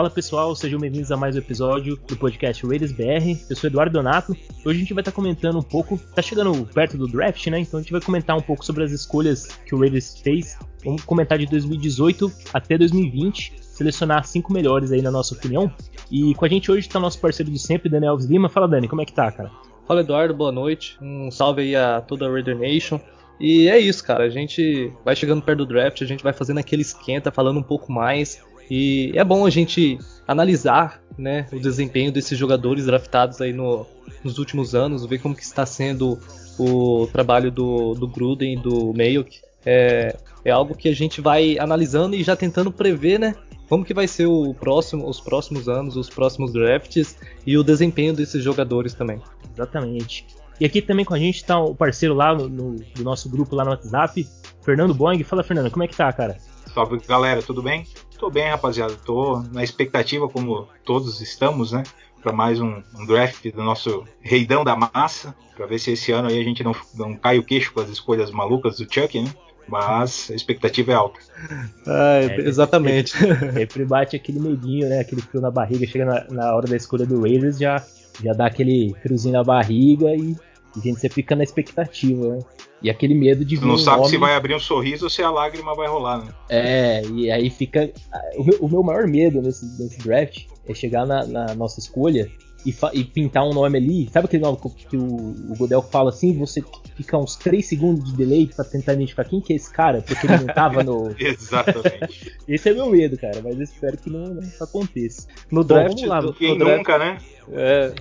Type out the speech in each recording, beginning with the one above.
Fala pessoal, sejam bem-vindos a mais um episódio do podcast Raiders BR. Eu sou Eduardo Donato. Hoje a gente vai estar comentando um pouco, tá chegando perto do draft, né? Então a gente vai comentar um pouco sobre as escolhas que o Raiders fez. Vamos comentar de 2018 até 2020, selecionar cinco melhores aí na nossa opinião. E com a gente hoje está nosso parceiro de sempre, Daniel Alves Lima. Fala Dani, como é que tá, cara? Fala Eduardo, boa noite. Um salve aí a toda a Raider Nation. E é isso, cara. A gente vai chegando perto do draft, a gente vai fazendo aquele esquenta, falando um pouco mais e é bom a gente analisar né, o desempenho desses jogadores draftados aí no, nos últimos anos, ver como que está sendo o trabalho do, do Gruden e do Mayok. É, é algo que a gente vai analisando e já tentando prever, né? Como que vai ser o próximo, os próximos anos, os próximos drafts e o desempenho desses jogadores também. Exatamente. E aqui também com a gente está o parceiro lá no, no, do nosso grupo lá no WhatsApp, Fernando Boing. Fala, Fernando, como é que tá, cara? Salve galera, tudo bem? Tô bem, rapaziada. Tô na expectativa, como todos estamos, né? Para mais um, um, draft do nosso reidão da massa. Para ver se esse ano aí a gente não, não cai o queixo com as escolhas malucas do Chuck, né? Mas a expectativa é alta. Ah, é, exatamente. Sempre bate aquele medinho, né? Aquele frio na barriga. Chega na, na hora da escolha do Raiders, já, já dá aquele friozinho na barriga e a gente sempre fica na expectativa, né? E aquele medo de ver. não um sabe homem... se vai abrir um sorriso ou se a lágrima vai rolar, né? É, e aí fica. O meu, o meu maior medo nesse, nesse, draft é chegar na, na nossa escolha e, e, pintar um nome ali. Sabe aquele nome que o, o Godel fala assim? Você fica uns 3 segundos de delay pra tentar identificar quem que é esse cara, porque ele não tava no. Exatamente. esse é meu medo, cara, mas eu espero que não, não aconteça. No draft. Bom, lá, no, Quem no nunca, né? É,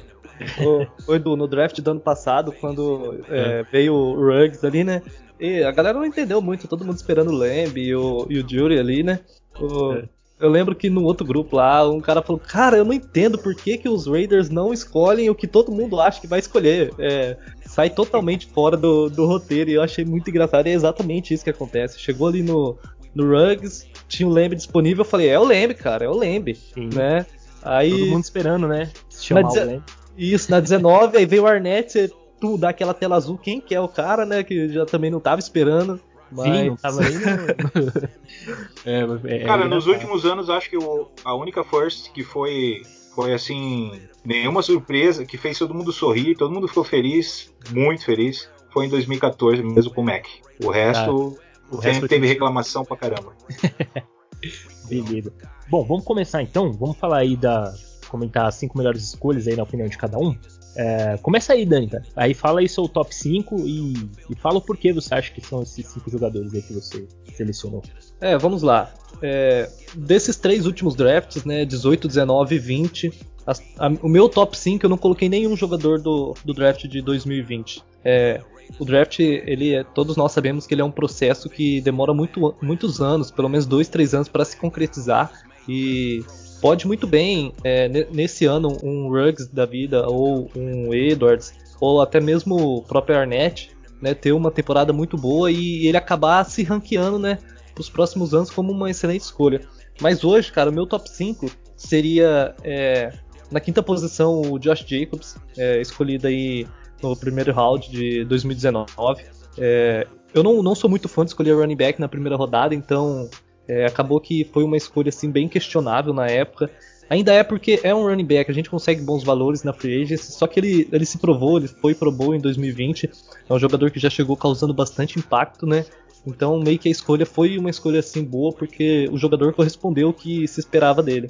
Ô, Edu, no draft do ano passado, quando é, veio o Ruggs ali, né? E a galera não entendeu muito, todo mundo esperando o Lamb e o, e o Jury ali, né? O, é. Eu lembro que no outro grupo lá, um cara falou: Cara, eu não entendo por que, que os Raiders não escolhem o que todo mundo acha que vai escolher. É, sai totalmente fora do, do roteiro e eu achei muito engraçado. E é exatamente isso que acontece. Chegou ali no, no Rugs, tinha o Lamb disponível. Eu falei: É o Lamb, cara, é o Lamb. Né? Aí, todo mundo esperando, né? Chamar o Lamb. Isso, na 19, aí veio o Arnett, você tu dá aquela tela azul, quem que é o cara, né? Que já também não tava esperando. Mas... Sim, não tava nem é, é, Cara, nos últimos anos, acho que o, a única first que foi, foi assim, nenhuma surpresa, que fez todo mundo sorrir, todo mundo ficou feliz, muito feliz, foi em 2014 mesmo com o Mac. O resto, ah, o resto teve reclamação pra caramba. Beleza. Bom, vamos começar então. Vamos falar aí da, comentar as cinco melhores escolhas aí na opinião de cada um. É, começa aí, Dani, cara. Aí fala aí seu top 5 e, e fala o porquê você acha que são esses cinco jogadores aí que você selecionou. É, vamos lá. É, desses três últimos drafts, né, 18, 19 e 20, a, a, o meu top 5 eu não coloquei nenhum jogador do, do draft de 2020. É, o draft, ele é, todos nós sabemos que ele é um processo que demora muito, muitos anos, pelo menos dois, três anos para se concretizar. E pode muito bem, é, nesse ano, um Ruggs da vida, ou um Edwards, ou até mesmo o próprio Arnett, né, ter uma temporada muito boa e ele acabar se ranqueando, né, para os próximos anos como uma excelente escolha. Mas hoje, cara, o meu top 5 seria é, na quinta posição o Josh Jacobs, é, escolhido aí no primeiro round de 2019. É, eu não, não sou muito fã de escolher running back na primeira rodada, então é, acabou que foi uma escolha assim bem questionável na época. Ainda é porque é um running back, a gente consegue bons valores na free agency, só que ele, ele se provou, ele foi pro boa em 2020. É um jogador que já chegou causando bastante impacto, né? Então meio que a escolha foi uma escolha assim boa porque o jogador correspondeu o que se esperava dele.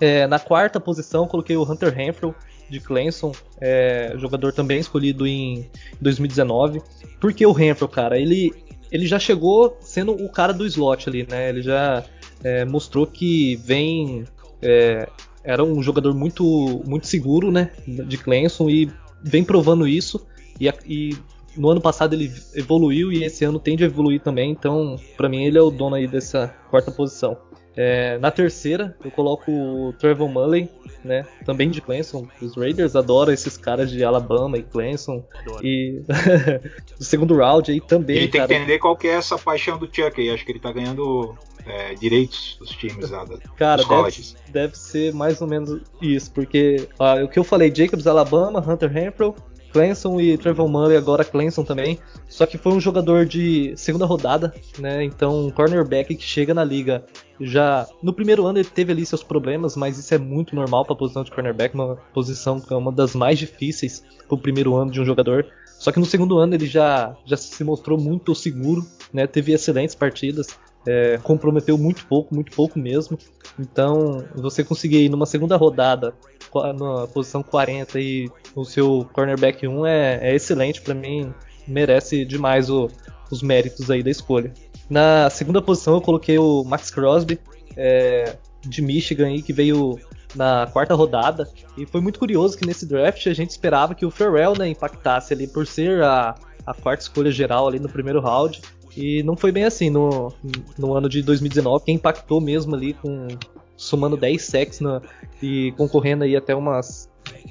É, na quarta posição coloquei o Hunter Renfrew de Clemson, é, jogador também escolhido em 2019. Porque o Renfrew, cara, ele ele já chegou sendo o cara do slot ali, né? Ele já é, mostrou que vem. É, era um jogador muito, muito seguro, né? De Clemson e vem provando isso. E, e, no ano passado ele evoluiu e esse ano tende a evoluir também. Então, para mim, ele é o dono aí dessa quarta posição. É, na terceira, eu coloco o Trevor Mullen, né? Também de Clemson. Os Raiders adoram esses caras de Alabama e Clemson. Adoro. E o segundo round aí também. Ele tem cara... que entender qual que é essa paixão do Chuck aí. Acho que ele tá ganhando é, direitos dos times lá da, Cara, deve, deve, ser mais ou menos isso, porque ó, o que eu falei, Jacobs, Alabama, Hunter Renfrew, Clemson e Trevor Mullen, agora Clemson também. Só que foi um jogador de segunda rodada, né? Então, um cornerback que chega na liga já no primeiro ano ele teve ali seus problemas, mas isso é muito normal para a posição de cornerback, uma posição que é uma das mais difíceis para o primeiro ano de um jogador. Só que no segundo ano ele já, já se mostrou muito seguro, né? Teve excelentes partidas, é, comprometeu muito pouco, muito pouco mesmo. Então, você conseguir ir numa segunda rodada na posição 40 e o seu cornerback 1 é, é excelente para mim, merece demais o, os méritos aí da escolha. Na segunda posição eu coloquei o Max Crosby, é, de Michigan, aí, que veio na quarta rodada. E foi muito curioso que nesse draft a gente esperava que o Farrell né, impactasse ali por ser a, a quarta escolha geral ali no primeiro round. E não foi bem assim no, no ano de 2019. Quem impactou mesmo ali com somando 10 sacks na, e concorrendo aí até umas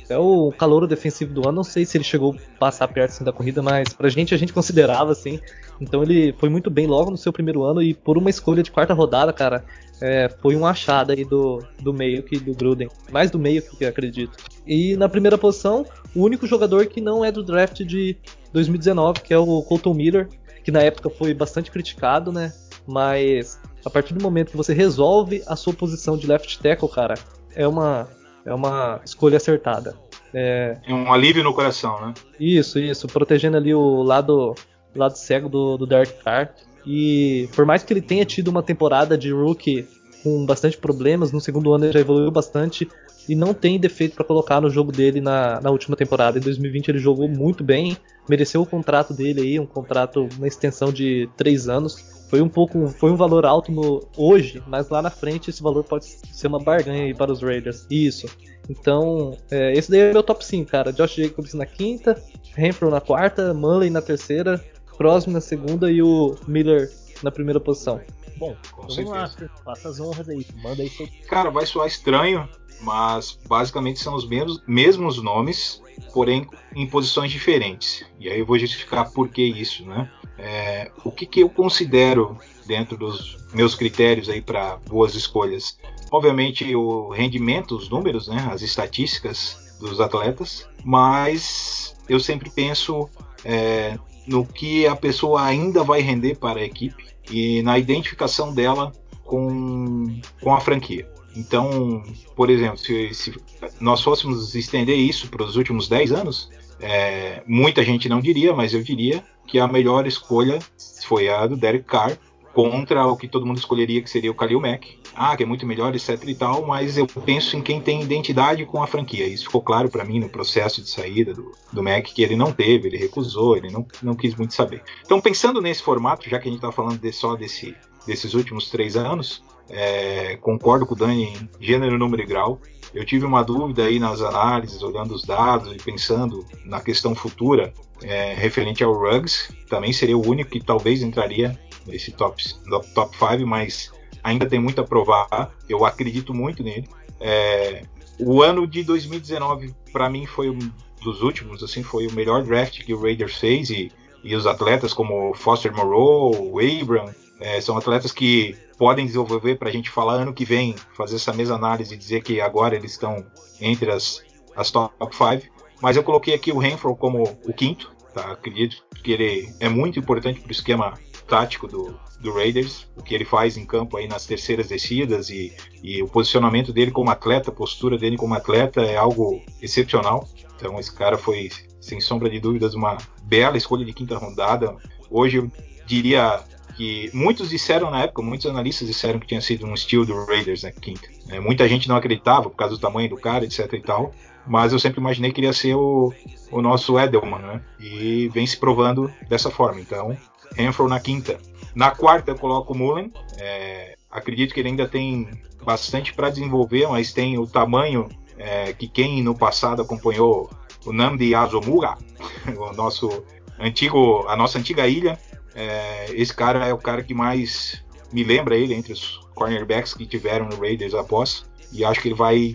é o calor defensivo do ano. Não sei se ele chegou a passar perto assim, da corrida, mas pra gente a gente considerava assim. Então ele foi muito bem logo no seu primeiro ano e por uma escolha de quarta rodada, cara, é, foi um achado aí do, do meio que do Gruden. Mais do meio que acredito. E na primeira posição, o único jogador que não é do draft de 2019, que é o Colton Miller, que na época foi bastante criticado, né? Mas a partir do momento que você resolve a sua posição de left tackle, cara, é uma é uma escolha acertada. É... é um alívio no coração, né? Isso, isso, protegendo ali o lado, lado cego do, do Dark Car. E por mais que ele tenha tido uma temporada de rookie com bastante problemas, no segundo ano ele já evoluiu bastante e não tem defeito para colocar no jogo dele na, na última temporada. Em 2020 ele jogou muito bem, mereceu o contrato dele aí, um contrato, uma extensão de três anos foi um pouco, foi um valor alto no hoje, mas lá na frente esse valor pode ser uma barganha aí para os Raiders. Isso. Então, é, esse daí é meu top 5, cara. Josh Jacobs na quinta, Renfro na quarta, Manley na terceira, Crosby na segunda e o Miller na primeira posição. Bom, Com vamos lá, faça as honras aí, manda aí seu... Cara, vai soar estranho, mas basicamente são os mesmos, mesmos nomes, porém em posições diferentes. E aí eu vou justificar por que isso, né? É, o que, que eu considero dentro dos meus critérios aí para boas escolhas? Obviamente o rendimento, os números, né, as estatísticas dos atletas, mas eu sempre penso é, no que a pessoa ainda vai render para a equipe e na identificação dela com, com a franquia. Então, por exemplo, se, se nós fôssemos estender isso para os últimos 10 anos, é, muita gente não diria, mas eu diria que a melhor escolha foi a do Derek Carr contra o que todo mundo escolheria que seria o Khalil Mack. Ah, que é muito melhor, etc e tal, mas eu penso em quem tem identidade com a franquia. Isso ficou claro para mim no processo de saída do, do Mack, que ele não teve, ele recusou, ele não, não quis muito saber. Então, pensando nesse formato, já que a gente está falando de, só desse, desses últimos três anos, é, concordo com o Dani em gênero, número e grau. Eu tive uma dúvida aí nas análises, olhando os dados e pensando na questão futura é, referente ao Ruggs. Também seria o único que talvez entraria nesse top 5, top five, mas ainda tem muito a provar. Eu acredito muito nele. É, o ano de 2019 para mim foi um dos últimos, assim, foi o melhor draft que o Raiders fez e, e os atletas como Foster Moreau, Abram, é, são atletas que podem desenvolver para a gente falar ano que vem, fazer essa mesma análise e dizer que agora eles estão entre as, as top 5. Mas eu coloquei aqui o Renfro como o quinto. Tá? Acredito que ele é muito importante para o esquema tático do, do Raiders, o que ele faz em campo aí nas terceiras descidas e, e o posicionamento dele como atleta, a postura dele como atleta é algo excepcional. Então esse cara foi, sem sombra de dúvidas, uma bela escolha de quinta rodada. Hoje eu diria que muitos disseram na época, muitos analistas disseram que tinha sido um estilo do Raiders, né, quinta. É, muita gente não acreditava por causa do tamanho do cara, etc e tal, mas eu sempre imaginei que iria ser o, o nosso Edelman, né, e vem se provando dessa forma. Então, Renfro na quinta. Na quarta eu coloco o Mullen, é, acredito que ele ainda tem bastante para desenvolver, mas tem o tamanho é, que quem no passado acompanhou o Namdi Azomura, o nosso antigo, a nossa antiga ilha, é, esse cara é o cara que mais me lembra ele entre os cornerbacks que tiveram no Raiders após. E acho que ele vai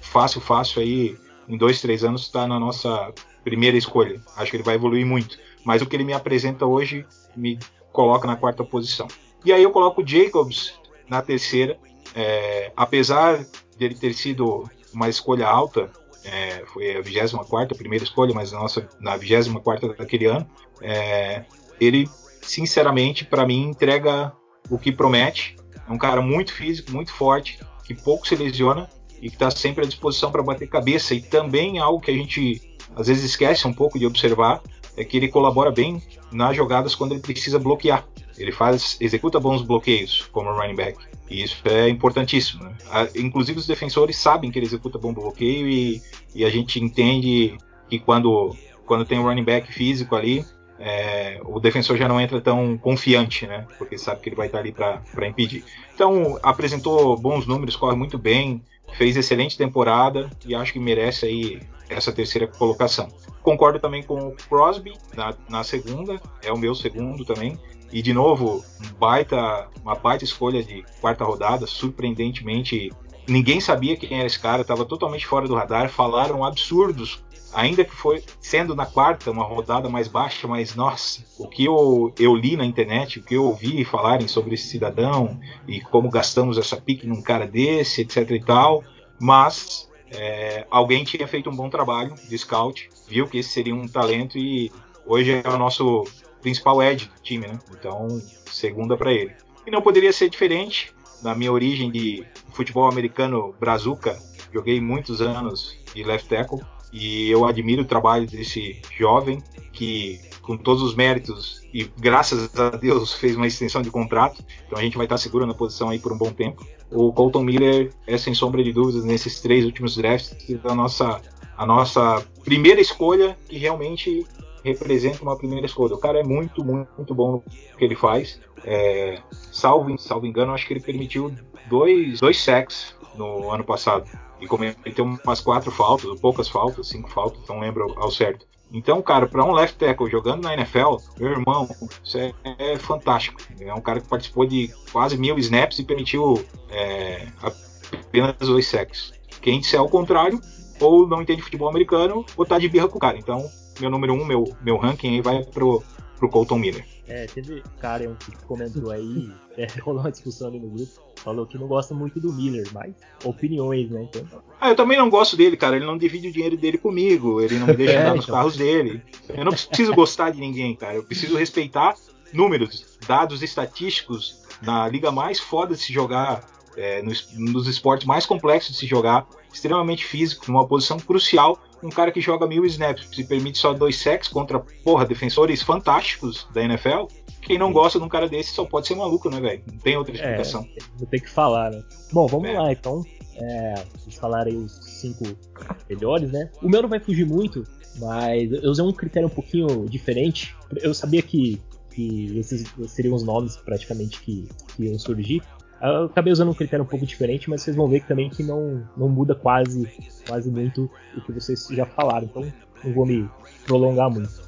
fácil, fácil aí, em dois, três anos, estar tá na nossa primeira escolha. Acho que ele vai evoluir muito. Mas o que ele me apresenta hoje me coloca na quarta posição. E aí eu coloco o Jacobs na terceira. É, apesar dele ter sido uma escolha alta, é, foi a 24 primeira escolha, mas nossa, na 24 daquele ano, é, ele sinceramente, para mim, entrega o que promete. É um cara muito físico, muito forte, que pouco se lesiona e que está sempre à disposição para bater cabeça. E também algo que a gente às vezes esquece um pouco de observar é que ele colabora bem nas jogadas quando ele precisa bloquear. Ele faz, executa bons bloqueios como running back. E isso é importantíssimo. Né? Inclusive os defensores sabem que ele executa bom bloqueio e, e a gente entende que quando, quando tem um running back físico ali, é, o defensor já não entra tão confiante, né? Porque sabe que ele vai estar ali para impedir. Então apresentou bons números, corre muito bem, fez excelente temporada e acho que merece aí essa terceira colocação. Concordo também com o Crosby na, na segunda, é o meu segundo também. E de novo, baita, uma baita escolha de quarta rodada, surpreendentemente. Ninguém sabia quem era esse cara, estava totalmente fora do radar. Falaram absurdos, ainda que foi sendo na quarta, uma rodada mais baixa, mas nossa, o que eu, eu li na internet, o que eu ouvi falarem sobre esse cidadão e como gastamos essa pique num cara desse, etc e tal. Mas é, alguém tinha feito um bom trabalho de scout, viu que esse seria um talento e hoje é o nosso principal edge do time, né? Então, segunda para ele. E não poderia ser diferente. Na minha origem de futebol americano brazuca, joguei muitos anos de left tackle e eu admiro o trabalho desse jovem que, com todos os méritos e graças a Deus fez uma extensão de contrato, então a gente vai estar seguro na posição aí por um bom tempo. O Colton Miller é sem sombra de dúvidas nesses três últimos drafts a nossa a nossa primeira escolha que realmente representa uma primeira escolha. O cara é muito, muito, muito bom no que ele faz. É, salvo, salvo engano, acho que ele permitiu dois, dois sacks no ano passado. E cometeu umas quatro faltas, poucas faltas, cinco faltas, não lembro ao certo. Então, cara, para um left tackle jogando na NFL, meu irmão, isso é, é, fantástico. É um cara que participou de quase mil snaps e permitiu é, apenas dois sacks. Quem disser ao contrário, ou não entende futebol americano, ou tá de birra com o cara. Então, meu número um, meu, meu ranking aí vai pro, pro Colton Miller. É, teve cara um que comentou aí, é, rolou uma discussão ali no grupo, falou que não gosta muito do Miller, mas opiniões, né? Então... Ah, eu também não gosto dele, cara. Ele não divide o dinheiro dele comigo, ele não me deixa é, andar nos então... carros dele. Eu não preciso gostar de ninguém, cara. Eu preciso respeitar números, dados estatísticos na liga mais foda de se jogar, é, nos, nos esportes mais complexos de se jogar, extremamente físico, numa posição crucial um cara que joga mil snaps e permite só dois sacks contra, porra, defensores fantásticos da NFL, quem não gosta de um cara desse só pode ser maluco, né, velho? Não tem outra é, explicação. É, vou ter que falar, né? Bom, vamos é. lá, então. É, vocês falaram aí os cinco melhores, né? O meu não vai fugir muito, mas eu usei um critério um pouquinho diferente. Eu sabia que, que esses seriam os nomes praticamente que, que iam surgir, eu acabei usando um critério um pouco diferente, mas vocês vão ver que também que não, não muda quase, quase muito o que vocês já falaram, então não vou me prolongar muito.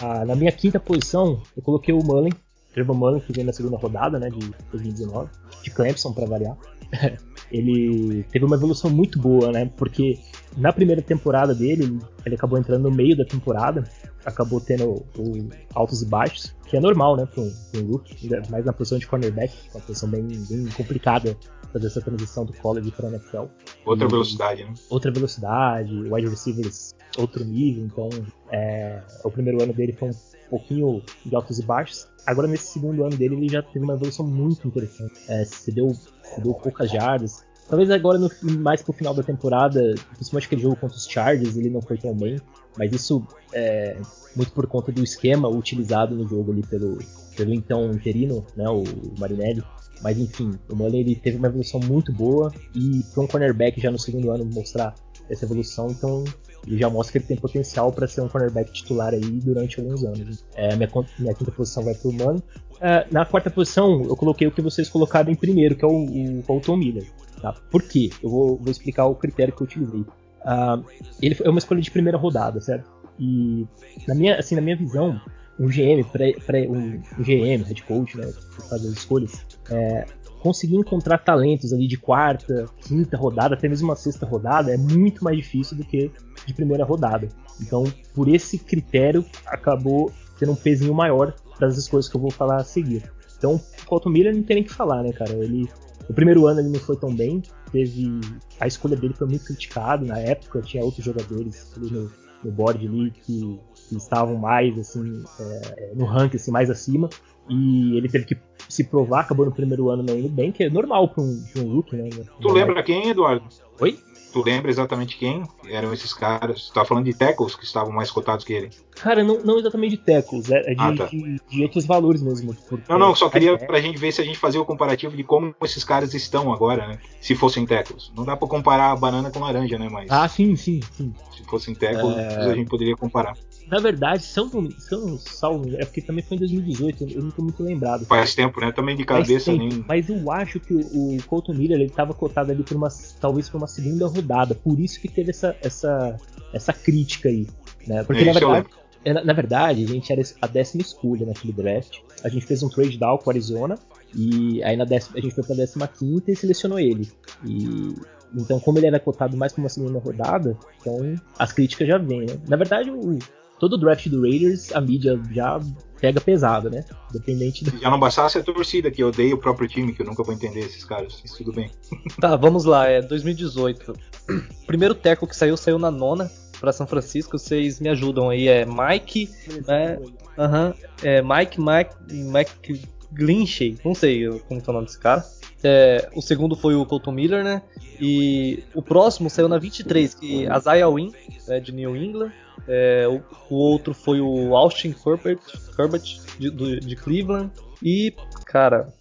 Ah, na minha quinta posição, eu coloquei o Mullen, Trevor Mullen, que veio na segunda rodada né, de 2019, de Clemson para variar. ele teve uma evolução muito boa, né? Porque na primeira temporada dele, ele acabou entrando no meio da temporada, acabou tendo o, altos e baixos, que é normal, né, para um, um rookie, mais na posição de cornerback, uma posição bem, bem complicada fazer essa transição do college para NFL. Outra e, velocidade, né? Outra velocidade, wide receivers outro nível, então é, o primeiro ano dele foi um pouquinho de altos e baixos. Agora nesse segundo ano dele ele já teve uma evolução muito interessante. É, se deu, se deu poucas jardas, Talvez agora, no, mais pro final da temporada, principalmente aquele jogo contra os Chargers, ele não foi tão bem. Mas isso é muito por conta do esquema utilizado no jogo ali pelo, pelo então interino, né, o Marinelli. Mas enfim, o Mullen ele teve uma evolução muito boa e para um cornerback já no segundo ano mostrar essa evolução, então ele já mostra que ele tem potencial para ser um cornerback titular aí durante alguns anos. É, minha, minha quinta posição vai para o Mullen. É, na quarta posição, eu coloquei o que vocês colocaram em primeiro, que é o, o Colton Miller. Tá? Por quê? Eu vou, vou, explicar o critério que eu utilizei. Uh, ele é uma escolha de primeira rodada, certo? E na minha, assim, na minha visão, um GM, pré, pré, um, um, GM, head coach, né, que faz as escolhas, é, conseguir encontrar talentos ali de quarta, quinta rodada, até mesmo uma sexta rodada, é muito mais difícil do que de primeira rodada. Então, por esse critério, acabou tendo um pezinho maior para as escolhas que eu vou falar a seguir. Então, o Colton Miller não tem nem que falar, né, cara? Ele o primeiro ano ele não foi tão bem, teve a escolha dele foi muito criticado na época, tinha outros jogadores ali no, no board ali que, que estavam mais assim é, no ranking assim, mais acima e ele teve que se provar, acabou no primeiro ano não indo bem, que é normal para um, pra um né? Tu lembra quem, Eduardo? Oi? Tu lembra exatamente quem eram esses caras? Tu tá falando de tackles que estavam mais cotados que ele. Cara, não, não exatamente de tackles, é, é de, Ah, tá. de, de outros valores mesmo. Não, não, só queria É, pra gente ver se a gente fazia o comparativo de como esses caras estão agora, né? Se fossem tackles. Não dá pra comparar a banana com laranja, né? Mas Ah, sim, sim, sim. se fossem tackles, É. a gente poderia comparar. Na verdade, se eu não, se eu não salvo, é porque também foi em 2018, eu não tô muito lembrado. Faz tempo, né? Também de cabeça nem. Mas eu acho que o, o Colton Miller ele tava cotado ali por uma, talvez por uma segunda rodada, por isso que teve essa, essa, essa crítica aí, né? Porque É, na eu verdade, é, na, na verdade, a gente era a décima escolha naquele draft. A gente fez um trade down com o Arizona e aí na décima, a gente foi pra décima quinta e selecionou ele. E então, como ele era cotado mais pra uma segunda rodada, então as críticas já vêm, né? Na verdade, o, todo o draft do Raiders, a mídia já pega pesado, né? Dependente do. Se já não bastasse a torcida, que odeia o próprio time, que eu nunca vou entender esses caras. Mas tudo bem. Tá, vamos lá, é 2018. Primeiro teco que saiu, saiu na nona pra São Francisco. Vocês me ajudam aí, é Mike, é, aham, é Mike, Mike, Mike Glinchey, não sei como que é o nome desse cara. É, o segundo foi o Colton Miller, né? E o próximo saiu na 23, que é Isaiah Wynn, né, de New England. É, o, o outro foi o Austin Herbert, Herbert de, do- de Cleveland. E, cara,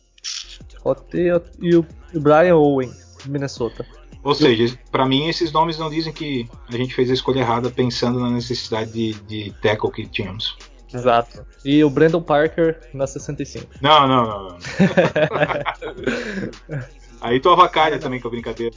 e o e o Brian Owen, de Minnesota. Ou seja, pra mim esses nomes não dizem que a gente fez a escolha errada pensando na necessidade de, de tackle que tínhamos. Exato. E o Brandon Parker na 65. Não, não, não. não. Aí tu avacalha também com a brincadeira.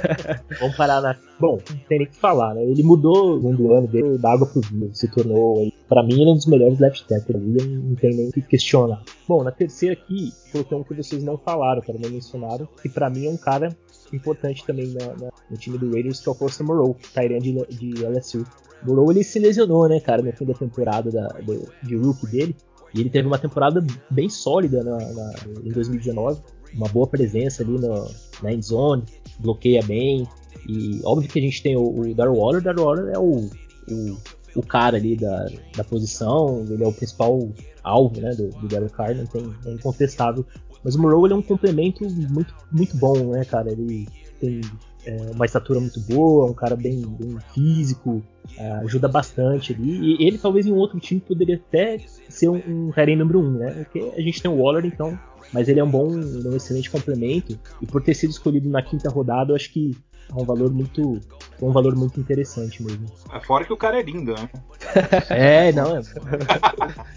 Vamos parar na. Bom, não tem nem o que falar, né? Ele mudou o ano dele da água pro vinho, se tornou, aí, pra mim, ele é um dos melhores left tackle ali, não tem nem o que questionar. Bom, na terceira aqui, coloquei um que vocês não falaram, cara, não mencionaram, que pra mim é um cara importante também na- na- no time do Raiders, que é o Foster Moreau, Tyrande de, de LSU. Moreau, ele se lesionou, né, cara, no fim da temporada da, do- de rookie dele, e ele teve uma temporada bem sólida na, na- em 2019, uma boa presença ali no, na end zone, bloqueia bem. E óbvio que a gente tem o, o Darryl Waller, o Darryl Waller é o, o, o cara ali da, da posição, ele é o principal alvo né, do, do Derek Carr, não tem, é incontestável. Mas o Moreau ele é um complemento muito, muito bom, né, cara? Ele tem é, uma estatura muito boa, um cara bem, bem físico, é, ajuda bastante ali. E ele talvez em um outro time poderia até ser um, um número 1, um, né? Porque a gente tem o Waller, então mas ele é um bom, um excelente complemento e por ter sido escolhido na quinta rodada, eu acho que é um valor muito, um valor muito interessante mesmo. Fora que o cara é lindo, né? É, não, é.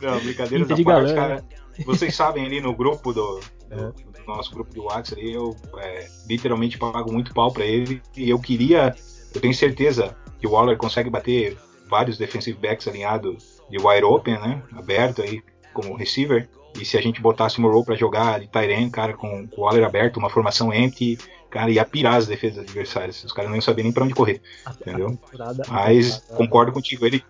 Não, à de parte, galã, cara. Vocês sabem ali no grupo do, É. do- do nosso grupo do WhatsApp, ali, eu é, literalmente pago muito pau pra ele e eu queria, eu tenho certeza que o Waller consegue bater vários defensive backs alinhados de wide open, né? Aberto aí como receiver. E se a gente botasse o Morrow pra jogar de Tyrene, cara, com, com o Waller aberto, uma formação empty, cara, ia pirar as defesas adversárias. Os caras não iam saber nem pra onde correr. Entendeu? Mas concordo contigo. Ele,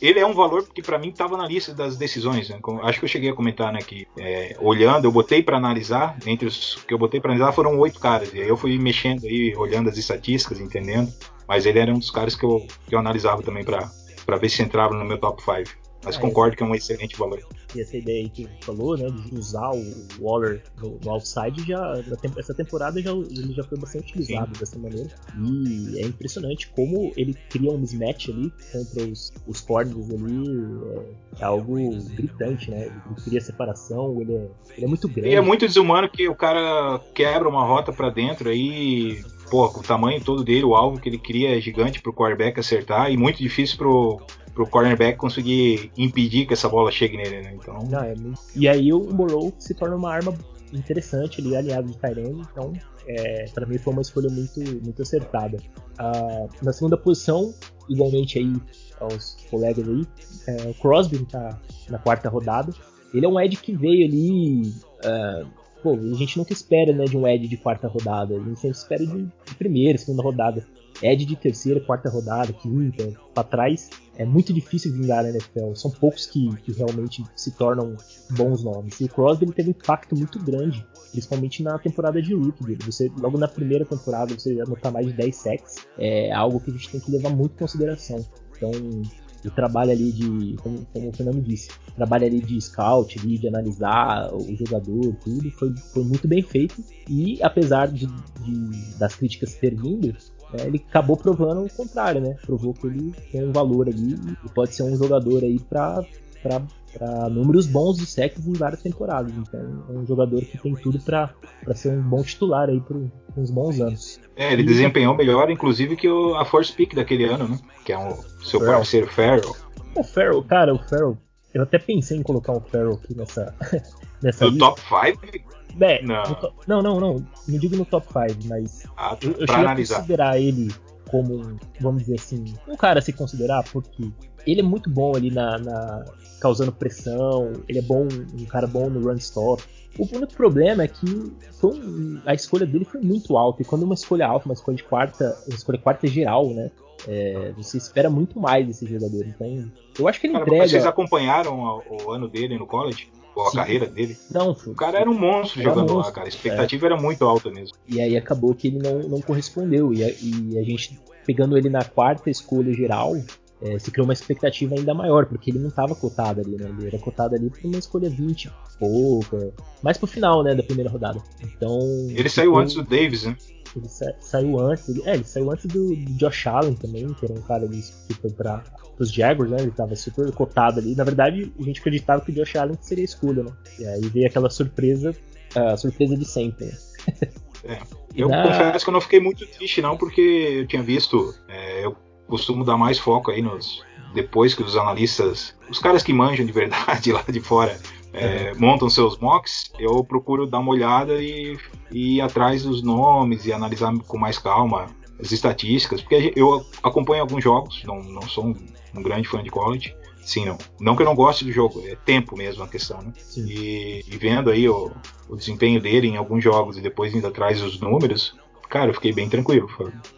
ele é um valor que pra mim tava na lista das decisões. né? Acho que eu cheguei a comentar, né, que é, olhando, eu botei pra analisar. Entre os que eu botei pra analisar foram oito caras. E aí eu fui mexendo aí, olhando as estatísticas, entendendo. Mas ele era um dos caras que eu, que eu analisava também pra, pra ver se entrava no meu top 5. Mas É, concordo que é um excelente valor. E essa ideia aí que falou, né, de usar o Waller no, no outside, já, essa temporada já, ele já foi bastante utilizado dessa maneira. E é impressionante como ele cria um mismatch ali contra os, os corners ali. É, é algo gritante, né? Ele cria separação, ele é, ele é muito grande. E é muito desumano que o cara quebra uma rota pra dentro aí, pô, o tamanho todo dele, o alvo que ele cria é gigante pro quarterback acertar e muito difícil pro, pro cornerback conseguir impedir que essa bola chegue nele, né? Então, Não, é muito- E aí o Morrow se torna uma arma interessante ali, aliado de Tyrene, então é, para mim foi uma escolha muito, muito acertada. Ah, na segunda posição, igualmente aí aos colegas aí, é, o Crosby tá na quarta rodada. Ele é um Ed que veio ali. ah, pô, a gente nunca espera né, de um Ed de quarta rodada, a gente sempre espera de, de primeira, segunda rodada. Ed de terceira, quarta rodada, quinta, pra trás, é muito difícil vingar na NFL. São poucos que, que realmente se tornam bons nomes. E o Crosby ele teve um impacto muito grande, principalmente na temporada de rookie dele. Você, logo na primeira temporada, você anotar mais de 10 sacks, é algo que a gente tem que levar muito em consideração. Então, o trabalho ali de, como, como o Fernando disse, trabalho ali de scout, ali, de analisar o jogador, tudo, foi, foi muito bem feito. E apesar de, de das críticas ter vindo, é, ele acabou provando o contrário, né? Provou que ele tem um valor ali e pode ser um jogador aí para para números bons de sacks em várias temporadas. Então é um jogador que tem tudo para ser um bom titular aí por uns bons anos. É, ele e, desempenhou melhor, inclusive, que o, a Force Pick daquele ano, né? Que é um seu Farrell. parceiro Farrell. O Farrell, cara, o Farrell. Eu até pensei em colocar o Farrell aqui nessa. Nessa no top 5? É, não. não, não, não. Não digo no top 5, mas ah, eu, eu chego a considerar ele como, vamos dizer assim, um cara a se considerar, porque ele é muito bom ali na, na causando pressão, ele é bom, um cara bom no run stop. O único problema é que um, a escolha dele foi muito alta, e quando uma escolha alta, uma escolha de quarta, uma escolha quarta geral, né? É, você espera muito mais desse jogador. Então, eu acho que ele cara, entrega. Vocês acompanharam o ano dele no college? A Sim. carreira dele? Não, o cara era um monstro era jogando um monstro, lá, cara. A expectativa é. era muito alta mesmo. E aí acabou que ele não, não correspondeu. E a, e a gente, pegando ele na quarta escolha geral, é, se criou uma expectativa ainda maior, porque ele não estava cotado ali, né? Ele era cotado ali por uma escolha 20 pouca, mais pro final, né, da primeira rodada. Então. Ele saiu antes do Davis, né? Ele sa saiu antes. Ele, é, ele saiu antes do, do, Josh Allen também, que era um cara ali que foi para os Jaguars, né? Ele estava super cotado ali. Na verdade, a gente acreditava que o Josh Allen seria escolha, né? E aí veio aquela surpresa, a surpresa de sempre. Né? É. Eu na... confesso que eu não fiquei muito triste, não, porque eu tinha visto. É, eu costumo dar mais foco aí nos. Depois que os analistas, os caras que manjam de verdade lá de fora, é, montam seus mocks, eu procuro dar uma olhada e, e ir atrás dos nomes e analisar com mais calma as estatísticas, porque eu acompanho alguns jogos, não, não sou um, um grande fã de college, Sim, não. Não que eu não goste do jogo, é tempo mesmo a questão, né? E, e, vendo aí o, o, desempenho dele em alguns jogos e depois indo atrás dos números, cara, eu fiquei bem tranquilo.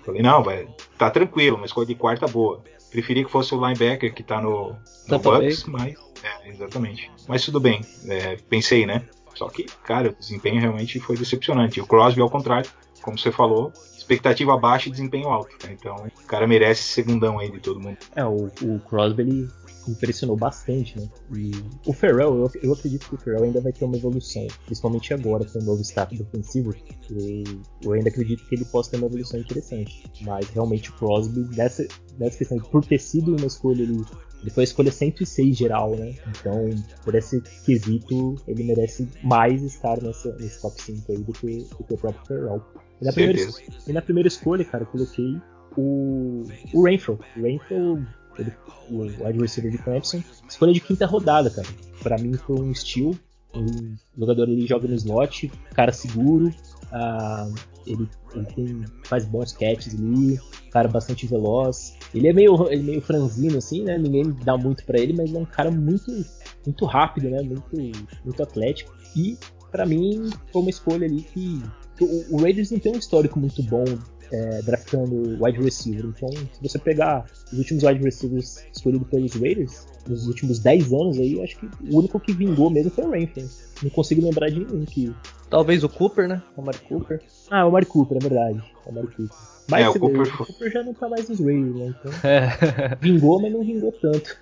Falei, não, vai, tá tranquilo, uma escolha de quarta boa. Preferi que fosse o linebacker que tá no, no Bucks, mas. É, exatamente. Mas tudo bem, é, pensei, né? Só que, cara, o desempenho realmente foi decepcionante. O Crosby, ao contrário, como você falou, expectativa baixa e desempenho alto. Né? Então, o cara merece segundão aí de todo mundo. É, o, o Crosby, ele impressionou bastante, né? E o Ferrell, eu, eu acredito que o Ferrell ainda vai ter uma evolução, principalmente agora com o novo status defensivo. Eu, eu ainda acredito que ele possa ter uma evolução interessante. Mas realmente o Crosby, nessa, nessa questão, por ter sido uma escolha ali ele foi a escolha 106 geral, né? Então, por esse quesito, ele merece mais estar nessa, nesse top 5 aí do que, do que o próprio Ferrell. E na, primeira, e na primeira escolha, cara, eu coloquei o, o Rainfall. O Rainfall ele, o wide receiver de Clemson. Escolha de quinta rodada, cara. Para mim foi um steal. Um jogador ele joga no slot, cara seguro. Uh, ele, ele tem, faz bons catches ali, cara bastante veloz. Ele é meio, ele é meio franzino assim, né? Ninguém dá muito para ele, mas é um cara muito, muito rápido, né? Muito, muito atlético. E para mim foi uma escolha ali que o, o Raiders não tem um histórico muito bom é, draftando wide receiver. Então, se você pegar os últimos wide receivers escolhidos pelos Raiders, nos últimos 10 anos aí, acho que o único que vingou mesmo foi o Renfrew. Não consigo lembrar de nenhum que. Talvez o Cooper, né? O Mari Cooper. Ah, o Mari Cooper, é verdade. O Mari Cooper. Mas é, o, Cooper... o Cooper já não tá mais nos Raiders, né? Então, é. vingou, mas não vingou tanto.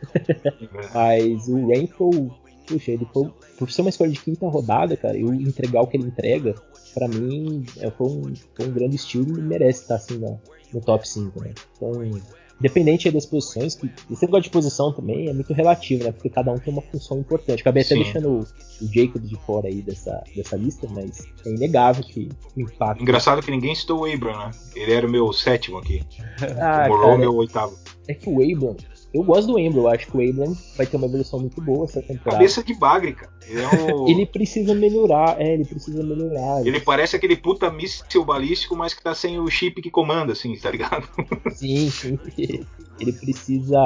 mas o Renfrew, puxa, ele foi, por ser uma escolha de quinta rodada, cara, eu entregar o que ele entrega, para mim é, foi, um, foi um grande estilo e merece estar assim no, no top 5, né? Então, independente das posições, que esse negócio de posição também é muito relativo, né? Porque cada um tem uma função importante. Acabei até deixando o, o Jacob de fora aí dessa, dessa lista, mas é inegável que o impacto. Engraçado que ninguém citou o Abram, né? Ele era o meu sétimo aqui. ah, o Morrow é o meu oitavo. É que o Abram, eu gosto do Embro, acho que o Abram vai ter uma evolução muito boa essa temporada. Cabeça de bagre, cara. Ele, é um... ele precisa melhorar, é, ele precisa melhorar. Ele parece aquele puta míssil balístico, mas que tá sem o chip que comanda, assim, tá ligado? Sim, sim. Ele precisa.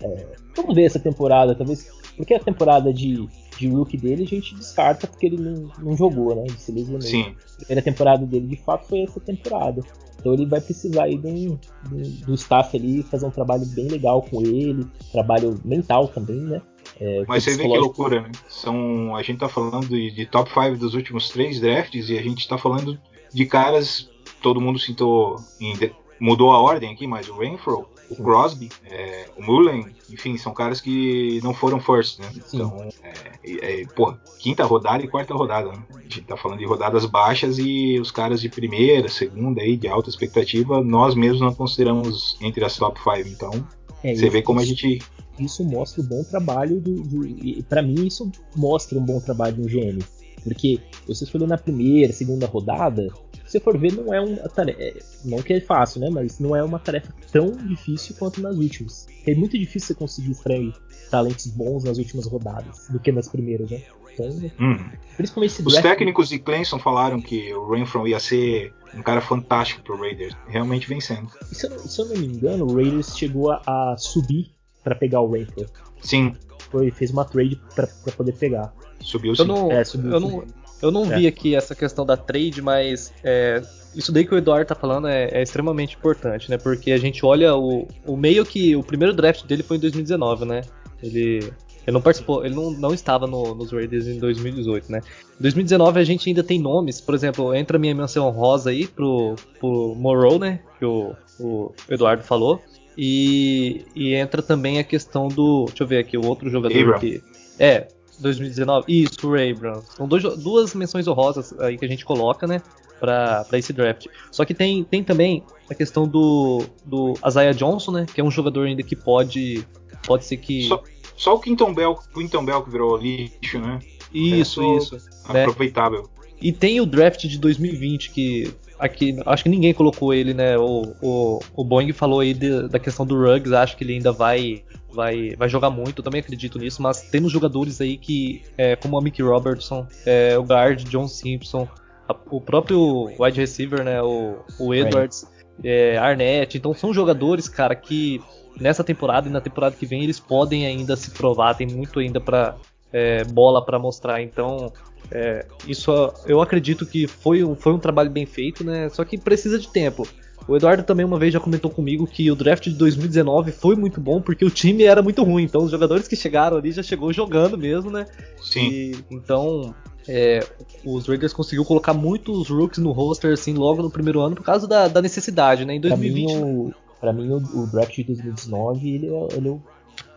É... Vamos ver essa temporada, talvez. Porque a temporada de, de rookie dele a gente descarta porque ele não, não jogou, né? Ele se lesionou. Sim. A primeira temporada dele de fato foi essa temporada. Então ele vai precisar aí do, do, do staff ali fazer um trabalho bem legal com ele, trabalho mental também, né? É, Mas você vê que loucura, né? São, a gente tá falando de, de top 5 dos últimos três drafts e a gente tá falando de caras, todo mundo citou em mudou a ordem aqui, mas o Renfro, o Crosby, é, o Mullen, enfim, são caras que não foram first, né? Sim. Então, é, é, pô, quinta rodada e quarta rodada, né? A gente tá falando de rodadas baixas e os caras de primeira, segunda aí, de alta expectativa, nós mesmos não consideramos entre as top 5, então é, você vê como a gente isso mostra o bom trabalho do, do para mim isso mostra um bom trabalho no GM porque você escolheu na primeira, segunda rodada, se você for ver, não é uma tarefa. É, não que é fácil, né? Mas não é uma tarefa tão difícil quanto nas últimas. É muito difícil você conseguir extrair talentos bons nas últimas rodadas do que nas primeiras, né? Então, hum. principalmente Os técnicos de Clemson falaram que o Renfro ia ser um cara fantástico pro Raiders. Realmente vem sendo. Se eu, se eu não me engano, o Raiders chegou a, a subir para pegar o Renfro. Sim. Foi, fez uma trade para poder pegar. Subiu sim. Eu não, é, subiu, eu não, eu não é. vi aqui essa questão da trade, mas é, isso daí que o Eduardo tá falando é, é, extremamente importante, né? Porque a gente olha o, o meio que. O primeiro draft dele foi em 2019, né? Ele, ele não participou, ele não, não estava no, nos Raiders em 2018, né? Em 2019 a gente ainda tem nomes, por exemplo, entra a minha menção rosa aí pro, pro Morrow, né? Que o, o Eduardo falou. E, e entra também a questão do. Deixa eu ver aqui, o outro jogador Abram. que. É, 2019. Isso, Ray Brown. São dois, duas menções honrosas aí que a gente coloca, né? Pra, pra esse draft. Só que tem, tem também a questão do, do Isaiah Johnson, né? Que é um jogador ainda que pode. Pode ser que. Só, só o Quinton Bell, Quinton Bell que virou lixo, né? Isso, isso. Né? Aproveitável. Né? E tem o draft de 2020 que aqui, acho que ninguém colocou ele, né? O, o, o Boeing falou aí de, da questão do Ruggs, acho que ele ainda vai, vai, vai jogar muito, eu também acredito nisso, mas temos jogadores aí que, é, como a Mickey Robertson, é, o guard John Simpson, a, o próprio wide receiver, né? O, o Edwards, é, Arnett, então são jogadores, cara, que nessa temporada e na temporada que vem eles podem ainda se provar, tem muito ainda para é, bola para mostrar, então é, isso eu acredito que foi, foi um trabalho bem feito, né? Só que precisa de tempo. O Eduardo também uma vez já comentou comigo que o draft de 2019 foi muito bom porque o time era muito ruim. Então os jogadores que chegaram ali já chegou jogando mesmo, né? Sim. E, então é, os Raiders conseguiu colocar muitos rookies no roster assim logo no primeiro ano por causa da, da necessidade, né? Em 2020. Pra mim, o, o, o draft de 2019 ele, é, ele, é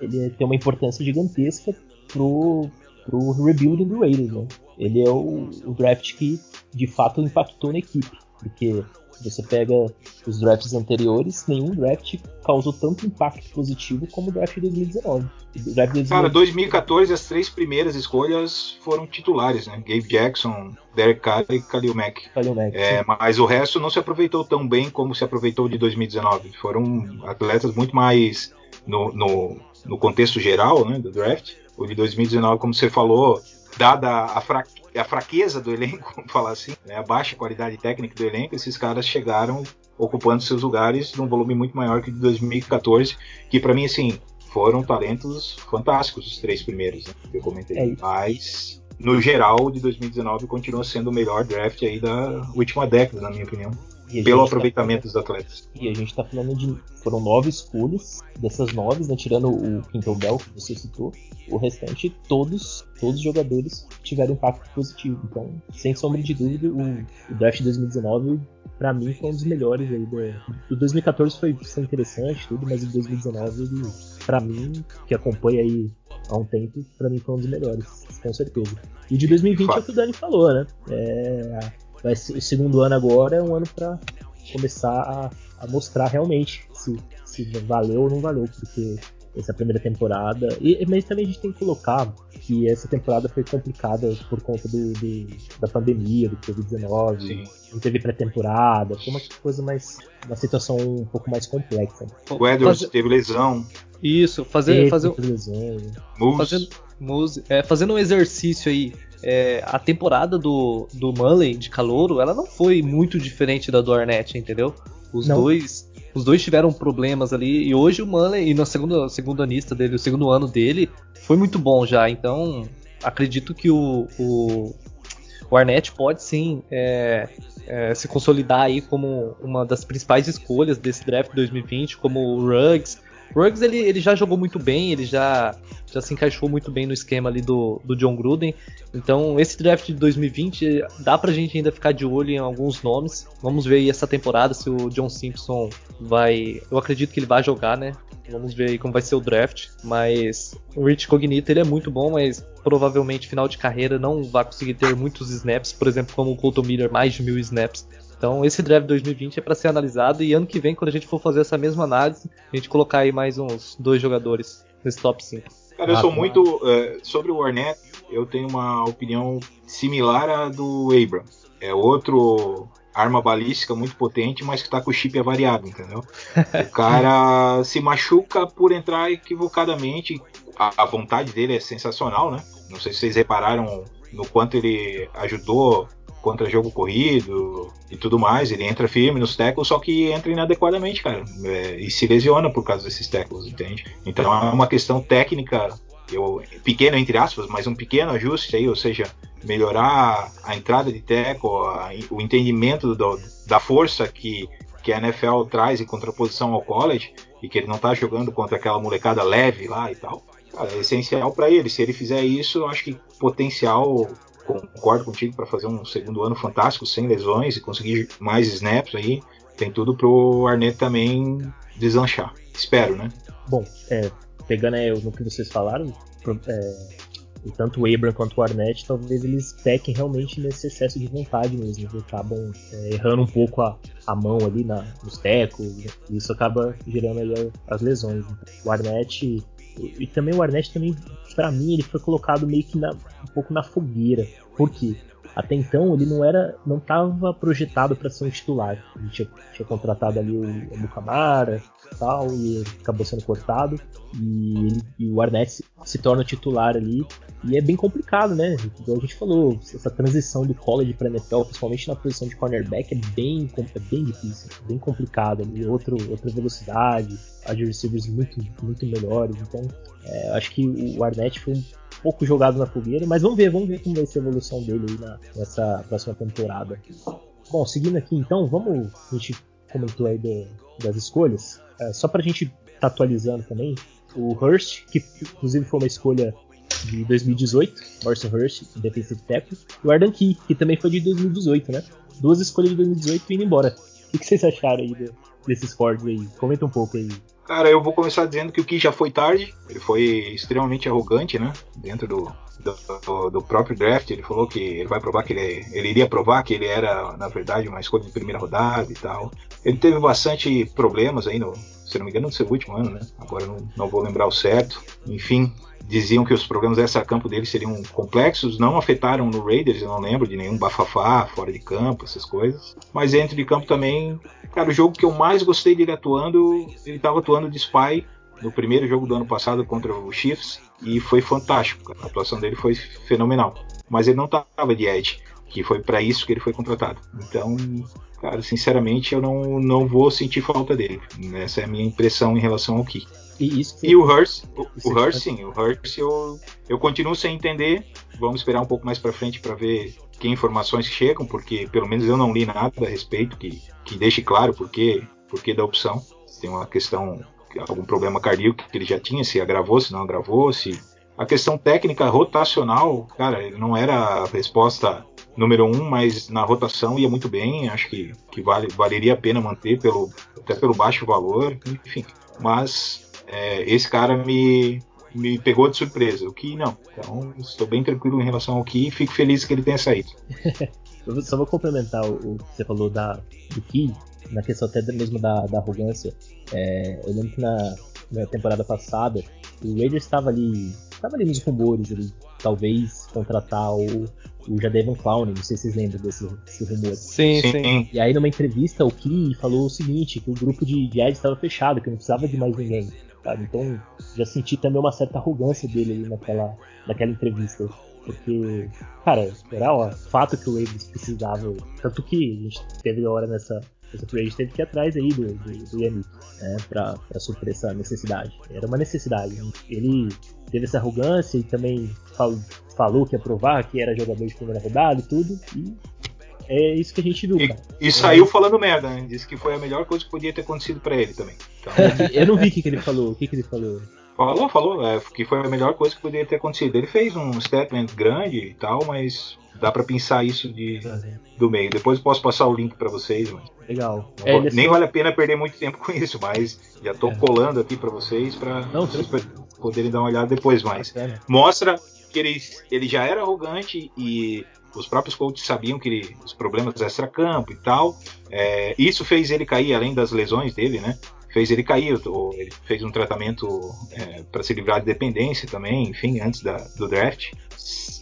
ele tem uma importância gigantesca pro, pro rebuilding do Raiders, né? Ele é o, o draft que de fato impactou na equipe, porque você pega os drafts anteriores, nenhum draft causou tanto impacto positivo como o draft de 2019. O draft de 2019. Cara, 2014 as três primeiras escolhas foram titulares, né? Gabe Jackson, Derek Carr e Khalil Mack. Khalil Mack é, mas o resto não se aproveitou tão bem como se aproveitou de 2019. Foram atletas muito mais no, no, no contexto geral né, do draft. O de 2019, como você falou, dada a, a fraqueza do elenco, vamos falar assim, né, a baixa qualidade técnica do elenco, esses caras chegaram ocupando seus lugares num volume muito maior que de 2014, que para mim, assim, foram talentos fantásticos os três primeiros, né, que eu comentei. É Mas, no geral, de 2019 continua sendo o melhor draft aí da última década, na minha opinião pelo tá aproveitamento tá, dos atletas. E a gente está falando de. Foram nove escolhas, dessas nove, né, tirando o Quinton Bell, que você citou, o restante, todos, todos os jogadores tiveram impacto positivo. Então, sem sombra de dúvida, o, o draft de 2019, para mim, foi um dos melhores aí. Do, 2014 foi, foi interessante, tudo, mas o 2019, ele, pra mim, que acompanha aí há um tempo, para mim foi um dos melhores, com certeza. E de 2020 Fato. é o que o Dani falou, né? É, vai ser, o segundo ano agora é um ano para começar a, a, mostrar realmente se, se valeu ou não valeu, porque essa primeira temporada. E, mas também a gente tem que colocar que essa temporada foi complicada por conta do, do da pandemia, do Covid-19. Não teve pré-temporada, foi uma coisa mais. uma situação um pouco mais complexa. O Edwards Faz... teve lesão. Isso, fazer. fazer... Lesão. Fazendo, é, fazendo um exercício aí é, a temporada do, do Mullen de Calouro, ela não foi muito diferente da do Arnett, entendeu? Os não. dois os dois tiveram problemas ali e hoje o Mullen e na segunda segunda lista dele, o segundo ano dele foi muito bom já. Então acredito que o, o, o Arnett pode sim é, é, se consolidar aí como uma das principais escolhas desse draft 2020, como o Ruggs, Ruggs ele, ele já jogou muito bem, ele já, já se encaixou muito bem no esquema ali do, do John Gruden. Então esse draft de 2020 dá pra gente ainda ficar de olho em alguns nomes. Vamos ver aí essa temporada se o John Simpson vai. Eu acredito que ele vai jogar, né? Vamos ver aí como vai ser o draft. Mas o Rich Cognito ele é muito bom, mas provavelmente final de carreira não vai conseguir ter muitos snaps, por exemplo, como o Colton Miller, mais de mil snaps. Então esse draft 2020 é para ser analisado e ano que vem, quando a gente for fazer essa mesma análise, a gente colocar aí mais uns dois jogadores nesse top 5. Cara, eu sou muito. Uh, sobre o Arnett, eu tenho uma opinião similar à do Abram. É outro arma balística muito potente, mas que tá com o chip avariado, entendeu? O cara se machuca por entrar equivocadamente. A, a vontade dele é sensacional, né? Não sei se vocês repararam no quanto ele ajudou contra jogo corrido e tudo mais. Ele entra firme nos tackles, só que entra inadequadamente, cara. É, e se lesiona por causa desses tackles, entende? Então é uma questão técnica, eu, pequeno entre aspas, mas um pequeno ajuste aí, ou seja, melhorar a entrada de tackle, o entendimento do, da força que, que a NFL traz em contraposição ao college, e que ele não tá jogando contra aquela molecada leve lá e tal. Cara, é essencial para ele. Se ele fizer isso, eu acho que potencial concordo contigo para fazer um segundo ano fantástico, sem lesões e conseguir mais snaps aí. Tem tudo pro Arnett também deslanchar. Espero, né? Bom, é, pegando é, no que vocês falaram, é, tanto o Abram quanto o Arnett, talvez eles pequem realmente nesse excesso de vontade mesmo. Eles acabam é, errando um pouco a, a mão ali na, nos tecos, e isso acaba gerando aí as lesões. O Arnett e também o Arnett também, para mim, ele foi colocado meio que na, um pouco na fogueira. Por quê? Até então ele não era, não estava projetado para ser um titular. Ele tinha, tinha contratado ali o, o Mukamara tal e acabou sendo cortado e, ele, e o Arnett se, se, torna titular ali e é bem complicado, né? Igual a gente falou, essa transição do college para NFL, principalmente na posição de cornerback, é bem, é bem difícil, bem complicado. Ali, outro, outra velocidade, receivers muito, muito melhores. Então, é, acho que o Arnett foi um pouco jogado na fogueira, mas vamos ver, vamos ver como vai ser a evolução dele aí na, nessa próxima temporada. Bom, seguindo aqui então, vamos. A gente comentou aí de, das escolhas. É, só pra gente tá atualizando também, o Hurst, que inclusive foi uma escolha de 2018, Orson Hurst, defensive tackle, e o Ardan Key, que também foi de 2018, né? Duas escolhas de 2018 indo embora. O que, vocês acharam aí do, desses cortes aí? Comenta um pouco aí. Cara, eu vou começar dizendo que o Key já foi tarde, ele foi extremamente arrogante, né? Dentro do, do, do, próprio draft, ele falou que ele vai provar que ele, ele iria provar que ele era, na verdade, uma escolha de primeira rodada e tal. Ele teve bastante problemas aí no, se não me engano, no seu último ano, né? Agora não, não vou lembrar o certo. Enfim, diziam que os problemas dessa campo dele seriam complexos, não afetaram no Raiders, eu não lembro de nenhum bafafá fora de campo, essas coisas. Mas dentro de campo também, cara, o jogo que eu mais gostei dele atuando, ele estava atuando de spy no primeiro jogo do ano passado contra o Chiefs e foi fantástico. A atuação dele foi fenomenal. Mas ele não estava de edge, que foi para isso que ele foi contratado. Então, cara, sinceramente, eu não, não vou sentir falta dele. Essa é a minha impressão em relação ao Key. E, isso e o Hurst, o, o Hurst sim, o Hurst eu, eu continuo sem entender. Vamos esperar um pouco mais para frente para ver que informações chegam, porque pelo menos eu não li nada a respeito que, que deixe claro por que, por que da opção. Tem uma questão, algum problema cardíaco que ele já tinha, se agravou, se não agravou, se a questão técnica rotacional, cara, ele não era a resposta número um, mas na rotação ia muito bem. Acho que, que vale, valeria a pena manter pelo, até pelo baixo valor, enfim. Mas é, esse cara me, me pegou de surpresa, o que não. Então estou bem tranquilo em relação ao que e fico feliz que ele tenha saído. Eu só vou complementar o, que você falou da, do Ki, na questão até mesmo da, da arrogância. É, eu lembro que na, na temporada passada o Raiders estava ali, estava ali nos rumores, ali, talvez contratar o, o Jadevon Clowney, não sei se vocês lembram desse, desse rumor. Sim, sim, E aí numa entrevista o Key falou o seguinte, que o grupo de, de estava fechado, que não precisava de mais ninguém. Sabe? Então já senti também uma certa arrogância dele ali naquela, naquela entrevista. Porque, cara, era ó, fato que o Ravens precisava. Tanto que a gente teve hora nessa, nessa free agent teve que ir atrás aí do, do, do Yannick, né, pra, pra suprir essa necessidade. Era uma necessidade. Ele teve essa arrogância e também falou, falou que ia provar que era jogador de primeira rodada e tudo. E É isso que a gente viu. E, e saiu falando merda, né? Disse que foi a melhor coisa que podia ter acontecido para ele também. Então... eu não vi o que, que ele falou. O que, que ele falou? Falou, falou, é, que foi a melhor coisa que poderia ter acontecido. Ele fez um statement grande e tal, mas dá para pensar isso de, do meio. Depois eu posso passar o link para vocês. Mas Legal. É, vou, nem vale a pena perder muito tempo com isso, mas já tô é. colando aqui para vocês para vocês poderem dar uma olhada depois mais. Mostra que ele, ele já era arrogante e os próprios coaches sabiam que ele, os problemas extra-campo e tal. É, isso fez ele cair, além das lesões dele, né? fez ele cair, ou ele fez um tratamento é, para se livrar de dependência também, enfim, antes da, do draft.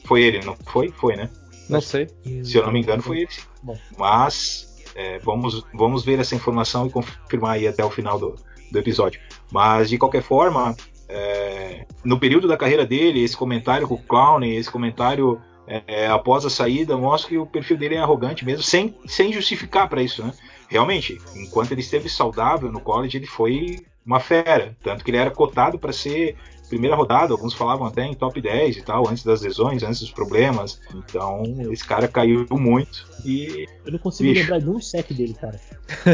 Foi ele, não foi? Foi, né? Não sei. Se eu não me engano, foi ele. Bom. Mas é, vamos, vamos ver essa informação e confirmar aí até o final do, do episódio. Mas de qualquer forma, é, no período da carreira dele, esse comentário com o Clown, esse comentário é, após a saída, mostra que o perfil dele é arrogante mesmo, sem, sem justificar para isso, né? realmente, enquanto ele esteve saudável no college, ele foi uma fera. Tanto que ele era cotado para ser primeira rodada, alguns falavam até em top 10 e tal, antes das lesões, antes dos problemas. Então, esse cara caiu muito e. Eu não consigo bicho. lembrar de um sec dele, cara.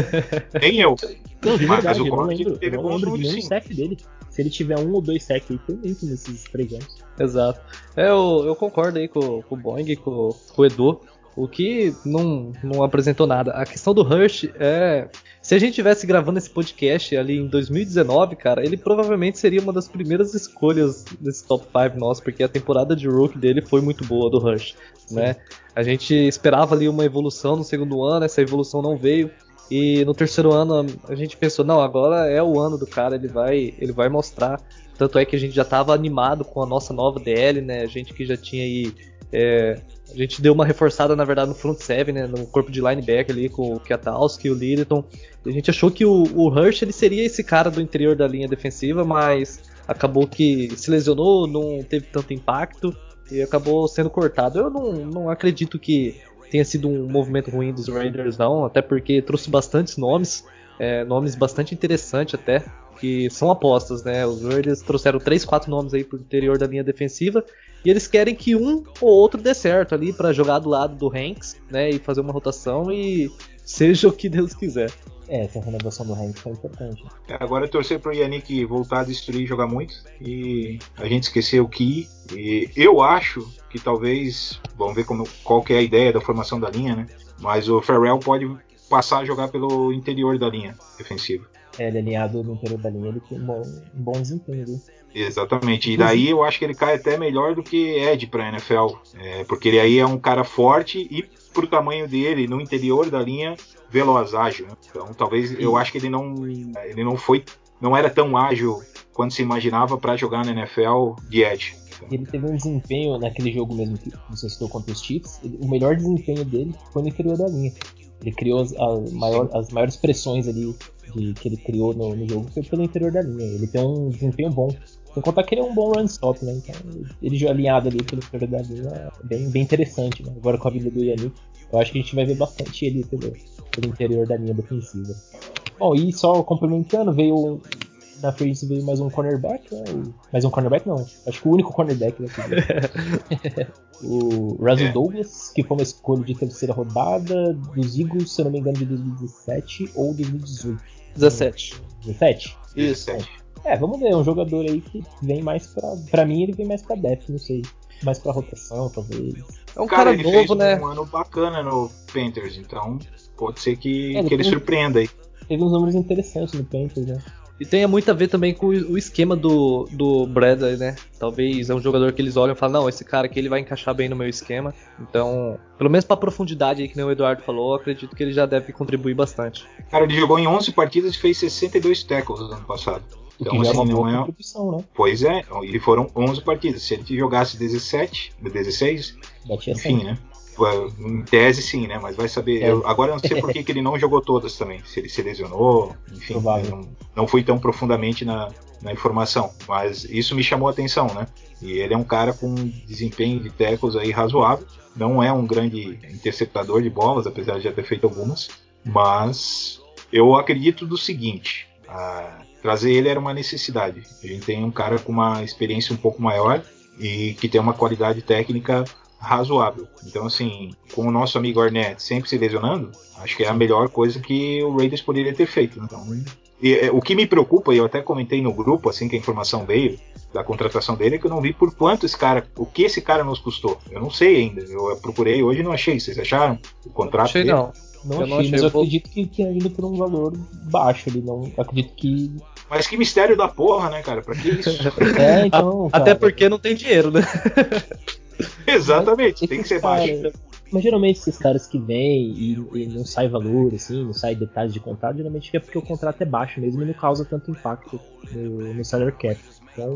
Nem eu. Não, de verdade, mas, eu não lembro, eu não lembro de nenhum sec dele. Se ele tiver um ou dois sec aí, foi muito nesses três anos. Exato. É, eu, eu concordo aí com, com o Boeing, com, com o Edu. O que não, não apresentou nada. A questão do Rush é. Se a gente tivesse gravando esse podcast ali em 2019, cara, ele provavelmente seria uma das primeiras escolhas desse top 5 nosso, porque a temporada de rookie dele foi muito boa do Rush, né? A gente esperava ali uma evolução no segundo ano, essa evolução não veio. E no terceiro ano a gente pensou, não, agora é o ano do cara, ele vai, ele vai mostrar. Tanto é que a gente já estava animado com a nossa nova DL, né? A gente que já tinha aí é, a gente deu uma reforçada, na verdade, no front seven, né, no corpo de linebacker ali com o Kiatowski e o Littleton. A gente achou que o, o Hirsch ele seria esse cara do interior da linha defensiva, mas acabou que se lesionou, não teve tanto impacto e acabou sendo cortado. Eu não, não acredito que tenha sido um movimento ruim dos Raiders, não, até porque trouxe bastantes nomes, é, nomes bastante interessantes até, que são apostas, né? Os Raiders trouxeram 3, 4 nomes aí pro interior da linha defensiva e eles querem que um ou outro dê certo ali para jogar do lado do Hanks, né? E fazer uma rotação e seja o que Deus quiser. É, essa renovação do Hanks foi importante. É, agora é torcer pro Yannick voltar a destruir e jogar muito. E a gente esqueceu que. E eu acho que talvez. Vamos ver como, qual que é a ideia da formação da linha, né? Mas o Farrell pode passar a jogar pelo interior da linha defensiva. É, ele é alinhado no interior da linha, ele tem um bom, um bom desempenho, viu? Exatamente. E daí eu acho que ele cai até melhor do que Ed pra NFL. É, porque ele aí é um cara forte e pro tamanho dele, no interior da linha, veloz, ágil. Né? Então talvez eu acho que ele não. Ele não foi. não era tão ágil quanto se imaginava para jogar na NFL de Edge. Ele teve um desempenho naquele jogo mesmo que você citou contra os Chiefs. o melhor desempenho dele foi no interior da linha. Ele criou as, as, maior, as maiores pressões ali de, que ele criou no, no, jogo foi pelo interior da linha. Ele tem um desempenho bom. Sem contar que ele é um bom run stop, né? Então, ele alinhado ali pelo interior da linha é bem, bem interessante, né? Agora com a vida do eu acho que a gente vai ver bastante ele pelo, pelo interior da linha defensiva. Bom, e só complementando, veio na frente veio mais um cornerback, né? Mais um cornerback não, acho que o único cornerback daqui. o Russell Douglas, que foi uma escolha de terceira rodada dos Eagles, se eu não me engano, de 2017 ou 2018. 17. 17? Isso. É, vamos ver, é um jogador aí que vem mais pra. Pra mim, ele vem mais pra depth, não sei. Mais pra rotação, talvez. É um cara, cara novo, fez né? um ano bacana no Panthers, então pode ser que, é, que ele surpreenda aí. Teve uns números interessantes no Panthers, né? E tem muito a ver também com o esquema do, do Bradley, né? Talvez é um jogador que eles olham e falam, não, esse cara aqui ele vai encaixar bem no meu esquema. Então, pelo menos pra profundidade aí que nem o Eduardo falou, acredito que ele já deve contribuir bastante. Cara, ele jogou em 11 partidas e fez 62 tackles no ano passado. Então, assim, é não é. Né? Pois é, e foram 11 partidas. Se ele jogasse 17, 16, Batia enfim, 100. né? Em tese, sim, né? Mas vai saber. É. Eu, agora eu não sei por que, que ele não jogou todas também. Se ele se lesionou, enfim. Não, não fui tão profundamente na, na informação. Mas isso me chamou a atenção, né? E ele é um cara com desempenho de tackles aí razoável. Não é um grande interceptador de bolas, apesar de já ter feito algumas. Mas eu acredito do seguinte: trazer ele era uma necessidade. A gente tem um cara com uma experiência um pouco maior e que tem uma qualidade técnica razoável. Então, assim, com o nosso amigo Arnett sempre se lesionando, acho que é a melhor coisa que o Raiders poderia ter feito. Então, e, é, o que me preocupa, e eu até comentei no grupo, assim que a informação veio da contratação dele, é que eu não vi por quanto esse cara, o que esse cara nos custou. Eu não sei ainda. Eu procurei hoje e não achei. Vocês acharam o contrato não achei, dele? Não. Não eu achei, não achei, mas eu acredito que, que ainda por um valor baixo. Ele não acredito que mas que mistério da porra, né, cara? Pra que isso? é, então. Cara. Até porque não tem dinheiro, né? Exatamente, tem que ser baixo. Mas geralmente esses caras que vêm e, e, não sai valor, assim, não sai detalhes de contrato, geralmente é porque o contrato é baixo mesmo e não causa tanto impacto no, no salary cap. Então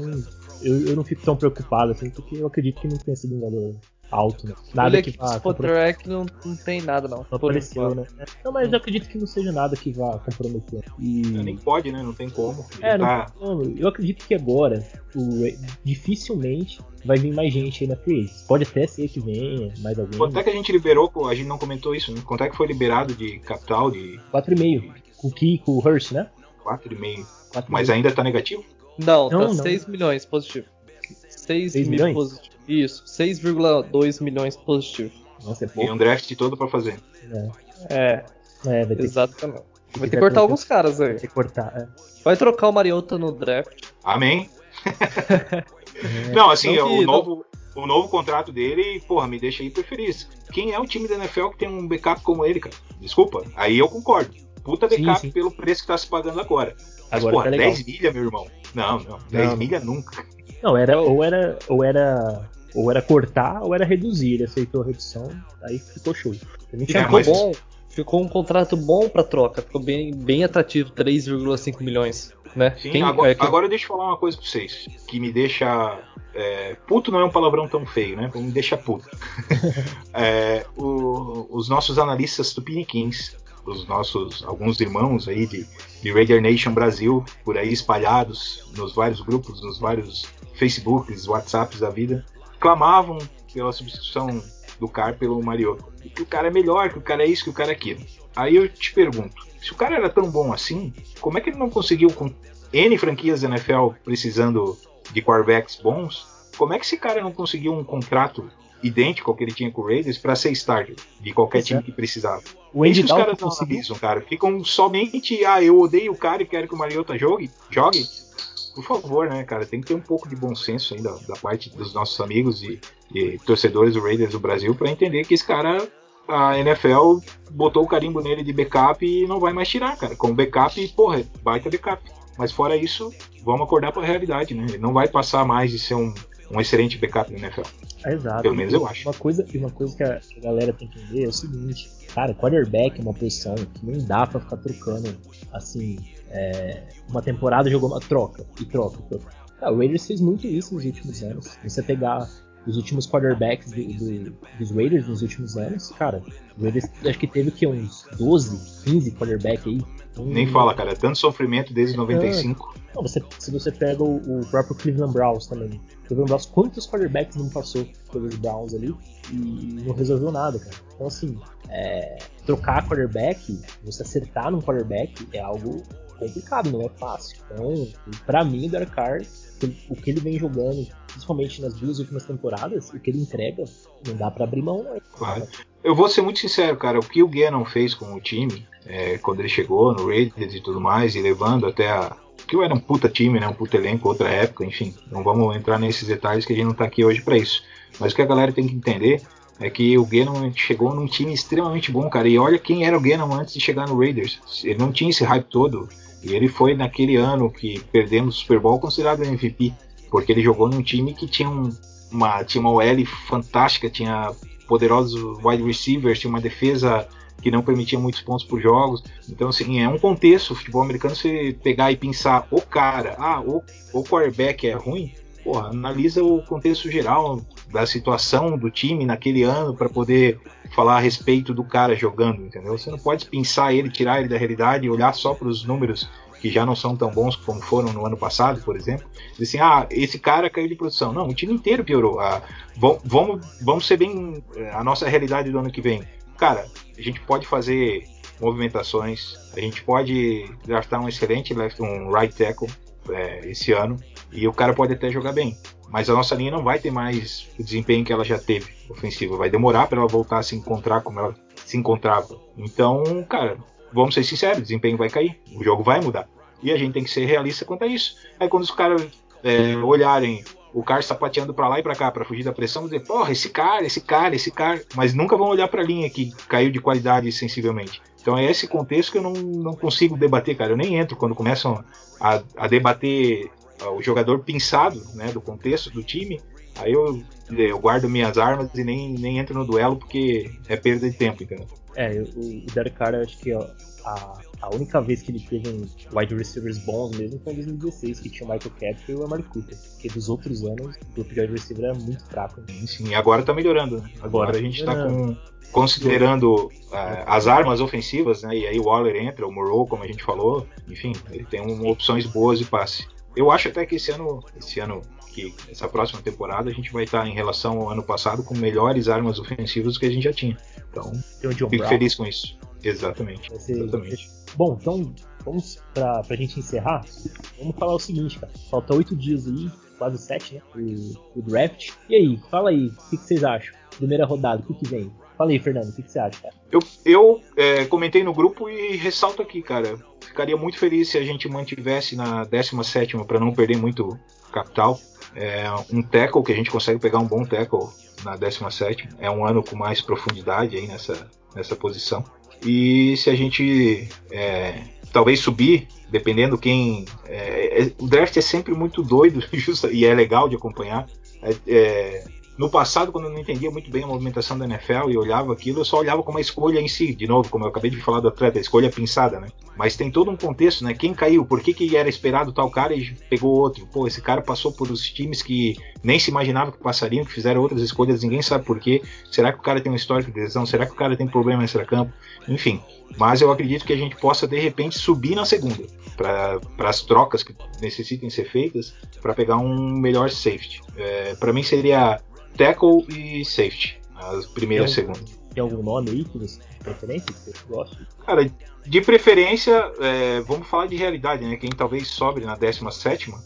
eu, eu não fico tão preocupado assim, porque eu acredito que não tenha sido um valor alto, né? Nada que vá. Spotrack não, não tem nada, não. Não apareceu, né? Não, mas eu acredito que não seja nada que vá comprometer. E... Nem pode, né? Não tem como. É, não tá... tem como. Eu acredito que agora, o... dificilmente vai vir mais gente aí na Free Pode até ser que venha mais alguém. Quanto é que a gente liberou? A gente não comentou isso, né? Quanto é que foi liberado de capital? De... 4,5. Com o Ki, com o Hurst, né? 4,5. Mas ainda tá negativo? Não, não tá não. 6 milhões positivo. 6, 6 milhões positivo. Isso, 6,2 milhões positivo. Nossa, é pouco. E um draft todo pra fazer. É. É, vai ter exatamente. Que... Vai ter que cortar alguns caras aí. Vai ter que cortar, é. Vai trocar o Mariota no draft. Amém. é. Não, assim, não que, o, novo, não... o novo contrato dele, porra, me deixa hiper feliz. Quem é o time da NFL que tem um backup como ele, cara? Desculpa, aí eu concordo. Puta backup sim, sim. pelo preço que tá se pagando agora. Mas, agora porra, tá 10 milha, meu irmão. Não, não, 10 não. milha nunca. Não, era, ou era, ou era ou era cortar ou era reduzir. Ele aceitou a redução, aí ficou show. Ficou bom. Ficou um contrato bom para troca, ficou bem, bem atrativo, 3,5 milhões. Né? Sim, Quem, agora, é, agora deixa eu falar uma coisa pra vocês, que me deixa. É, puto não é um palavrão tão feio, né? Me deixa puto. é, o, os nossos analistas tupiniquins, os nossos alguns irmãos aí de, de Raider Nation Brasil, por aí espalhados nos vários grupos, nos vários Facebooks, WhatsApps da vida, clamavam pela substituição do Car pelo Mariota. Que o cara é melhor, que o cara é isso, que o cara é aquilo. Aí eu te pergunto, se o cara era tão bom assim, como é que ele não conseguiu com N franquias da NFL precisando de quarterbacks bons? Como é que esse cara não conseguiu um contrato idêntico ao que ele tinha com o Raiders para ser starter de qualquer time que precisava? O Andy os caras não analisam, cara. Ficam somente, ah, eu odeio o cara e quero que o Mariota jogue, jogue por favor, né, cara, tem que ter um pouco de bom senso ainda da parte dos nossos amigos e, e torcedores do Raiders do Brasil para entender que esse cara, a NFL botou o carimbo nele de backup e não vai mais tirar, cara. Com backup, porra, baita backup. Mas fora isso, vamos acordar para a realidade, né? Ele não vai passar mais de ser um, um excelente backup na NFL. exato. Pelo menos eu acho. Uma coisa, uma coisa que a, que a galera tem que entender é o seguinte, cara, quarterback é uma posição que não dá para ficar trocando assim é, uma temporada jogou uma troca e troca. troca. Ah, o Raiders fez muito isso nos últimos anos. Se você pegar os últimos quarterbacks do, do, dos Raiders nos últimos anos, cara, o Raiders acho que teve que uns 12, 15 quarterbacks aí. Um... Nem fala, cara, é tanto sofrimento desde 95. É. Não, você, se você pega o, o, próprio Cleveland Browns também. Cleveland Browns, quantos quarterbacks não passou pelos Browns ali e não resolveu nada, cara. Então, assim, é, trocar quarterback, você acertar num quarterback é algo complicado, não é fácil. Então, para mim, o Derek Carr, o que ele vem jogando, principalmente nas duas últimas temporadas, o que ele entrega, não dá para abrir mão. Né? Claro. Eu vou ser muito sincero, cara. O que o Gannon fez com o time, é, quando ele chegou no Raiders e tudo mais, e levando até a. Que era um puta time, né? Um puta elenco, outra época, enfim. Não vamos entrar nesses detalhes que a gente não tá aqui hoje para isso. Mas o que a galera tem que entender é que o Gannon chegou num time extremamente bom, cara. E olha quem era o Gannon antes de chegar no Raiders. Ele não tinha esse hype todo. E ele foi naquele ano que perdemos o Super Bowl considerado MVP, porque ele jogou num time que tinha um, uma tinha uma OL fantástica, tinha poderosos wide receivers, tinha uma defesa que não permitia muitos pontos por jogos. Então, assim, é um contexto, o futebol americano, você pegar e pensar o cara, ah, o, o quarterback é ruim, porra, analisa o contexto geral da situação do time naquele ano para poder falar a respeito do cara jogando, entendeu? Você não pode pensar ele, tirar ele da realidade e olhar só para os números que já não são tão bons como foram no ano passado, por exemplo. Dizer assim, ah, esse cara caiu de produção. Não, o time inteiro piorou. Ah, vamos, vamos ser bem eh, a nossa realidade do ano que vem. Cara, a gente pode fazer movimentações, a gente pode draftar um excelente left, um right tackle é, esse ano. E o cara pode até jogar bem. Mas a nossa linha não vai ter mais o desempenho que ela já teve ofensiva. Vai demorar para ela voltar a se encontrar como ela se encontrava. Então, cara, vamos ser sinceros, o desempenho vai cair. O jogo vai mudar. E a gente tem que ser realista quanto a isso. Aí quando os caras é, olharem o cara sapateando para lá e para cá para fugir da pressão, dizer, porra, esse cara, esse cara, esse cara, mas nunca vão olhar para a linha que caiu de qualidade sensivelmente. Então é esse contexto que eu não, não consigo debater, cara. Eu nem entro quando começam a, a debater o jogador pinçado né, do contexto do time. Aí eu, eu guardo minhas armas e nem, nem entro no duelo porque é perda de tempo, entendeu? É, o, o Derek Carr, acho que ó, a, a única vez que ele teve um wide receivers bons mesmo foi em 2016, que tinha o Michael Capper e o Amari Cooper. Porque dos outros anos, o grupo de wide receiver era muito fraco. Sim, sim, agora tá melhorando. Né? Agora, agora a gente tá com considerando uh, as armas ofensivas, né? E aí o Waller entra, o Moreau, como a gente falou, enfim, ele tem um, opções boas de passe. Eu acho até que esse ano, esse ano que essa próxima temporada a gente vai estar em relação ao ano passado com melhores armas ofensivas do que a gente já tinha. Então, fico Brown. feliz com isso. Exatamente. Exatamente. Bom, então vamos pra, pra gente encerrar. Vamos falar o seguinte, cara. Falta oito dias aí, quase sete, né? O, o draft. E aí, fala aí, o que, que vocês acham? Primeira rodada, o que, que vem? Fala aí, Fernando, o que, que você acha, cara? Eu, eu é, comentei no grupo e ressalto aqui, cara. Ficaria muito feliz se a gente mantivesse na 17 para não perder muito capital. É, um tackle que a gente consegue pegar um bom tackle na 17 é um ano com mais profundidade aí nessa, nessa posição. E se a gente é, talvez subir, dependendo quem. É, é o draft é sempre muito doido e é legal de acompanhar. É, é no passado, quando eu não entendia muito bem a movimentação da NFL e olhava aquilo, eu só olhava como a escolha em si. De novo, como eu acabei de falar do atleta, a escolha pinçada, né? Mas tem todo um contexto, né? Quem caiu, por que, que era esperado tal cara e pegou outro? Pô, esse cara passou por os times que nem se imaginava que passariam, que fizeram outras escolhas, ninguém sabe por quê. Será que o cara tem um histórico de lesão? Será que o cara tem problema extra-campo? Enfim. Mas eu acredito que a gente possa, de repente, subir na segunda para as trocas que necessitem ser feitas para pegar um melhor safety. É, para mim seria tackle e safety. As primeiras e segundas. Tem algum nome aí que você preferência que você gosta? Cara, de preferência, é, vamos falar de realidade, né? Quem talvez sobre na 17 né?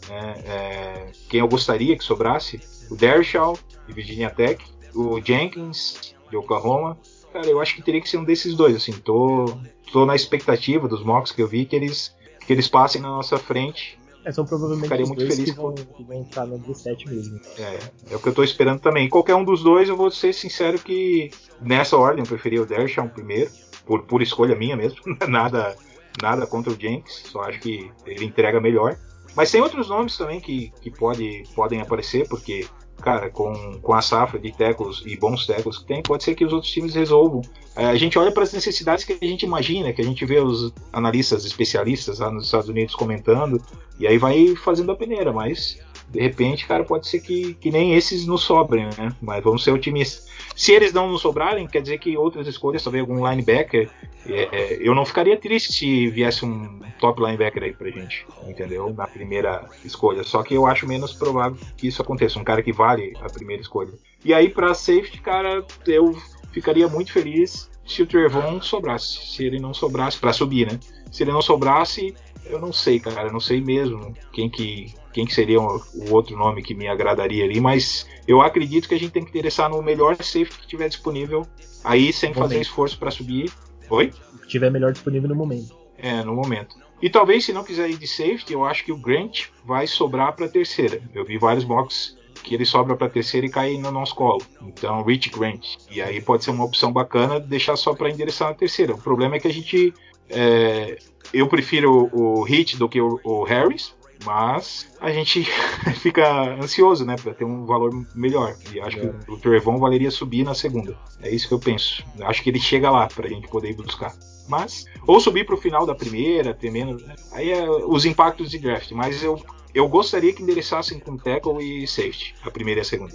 É, quem eu gostaria que sobrasse, o Dershaw, de Virginia Tech, o Jenkins, de Oklahoma. Cara, eu acho que teria que ser um desses dois, assim. Tô, tô na expectativa dos mocks que eu vi que eles, que eles passem na nossa frente é, são provavelmente Ficaria muito feliz que vão, vão entrar no 17 mesmo. É, é o que eu tô esperando também. Qualquer um dos dois, eu vou ser sincero que nessa ordem eu preferia o Dershawn primeiro, por, por escolha minha mesmo. nada, nada contra o Jenks, só acho que ele entrega melhor. Mas tem outros nomes também que, que pode, podem aparecer, porque cara, com, com a safra de tecos e bons tecos que tem, pode ser que os outros times resolvam. É, a gente olha para as necessidades que a gente imagina, que a gente vê os analistas especialistas lá nos Estados Unidos comentando, e aí vai fazendo a peneira, mas de repente, cara, pode ser que, que nem esses nos sobrem, né? Mas vamos ser otimistas. Se eles não nos sobrarem, quer dizer que outras escolhas, talvez algum linebacker, é, é, eu não ficaria triste se viesse um top linebacker aí pra gente, entendeu? Na primeira escolha. Só que eu acho menos provável que isso aconteça. Um cara que vale a primeira escolha. E aí, pra safety, cara, eu ficaria muito feliz se o Trevon sobrasse. Se ele não sobrasse, para subir, né? Se ele não sobrasse, eu não sei, cara. Eu não sei mesmo quem que quem que seria o, outro nome que me agradaria ali, mas eu acredito que a gente tem que interessar no melhor safety que tiver disponível, aí sem fazer esforço para subir. Oi? Que tiver melhor disponível no momento. É, no momento. E talvez se não quiser ir de safety, eu acho que o Grant vai sobrar para terceira. Eu vi vários mocks que ele sobra para terceira e cai no nosso colo. Então, Rich Grant. E aí pode ser uma opção bacana deixar só para endereçar na terceira. O problema é que a gente é, eu prefiro o Hit do que o, o Harris, mas a gente fica ansioso, né, para ter um valor melhor. E acho é. que o Trevon valeria subir na segunda. É isso que eu penso. Acho que ele chega lá para a gente poder ir buscar. Mas ou subir para o final da primeira, ter menos. Né? Aí é os impactos de draft. Mas eu eu gostaria que endereçassem com tackle e safety a primeira e a segunda.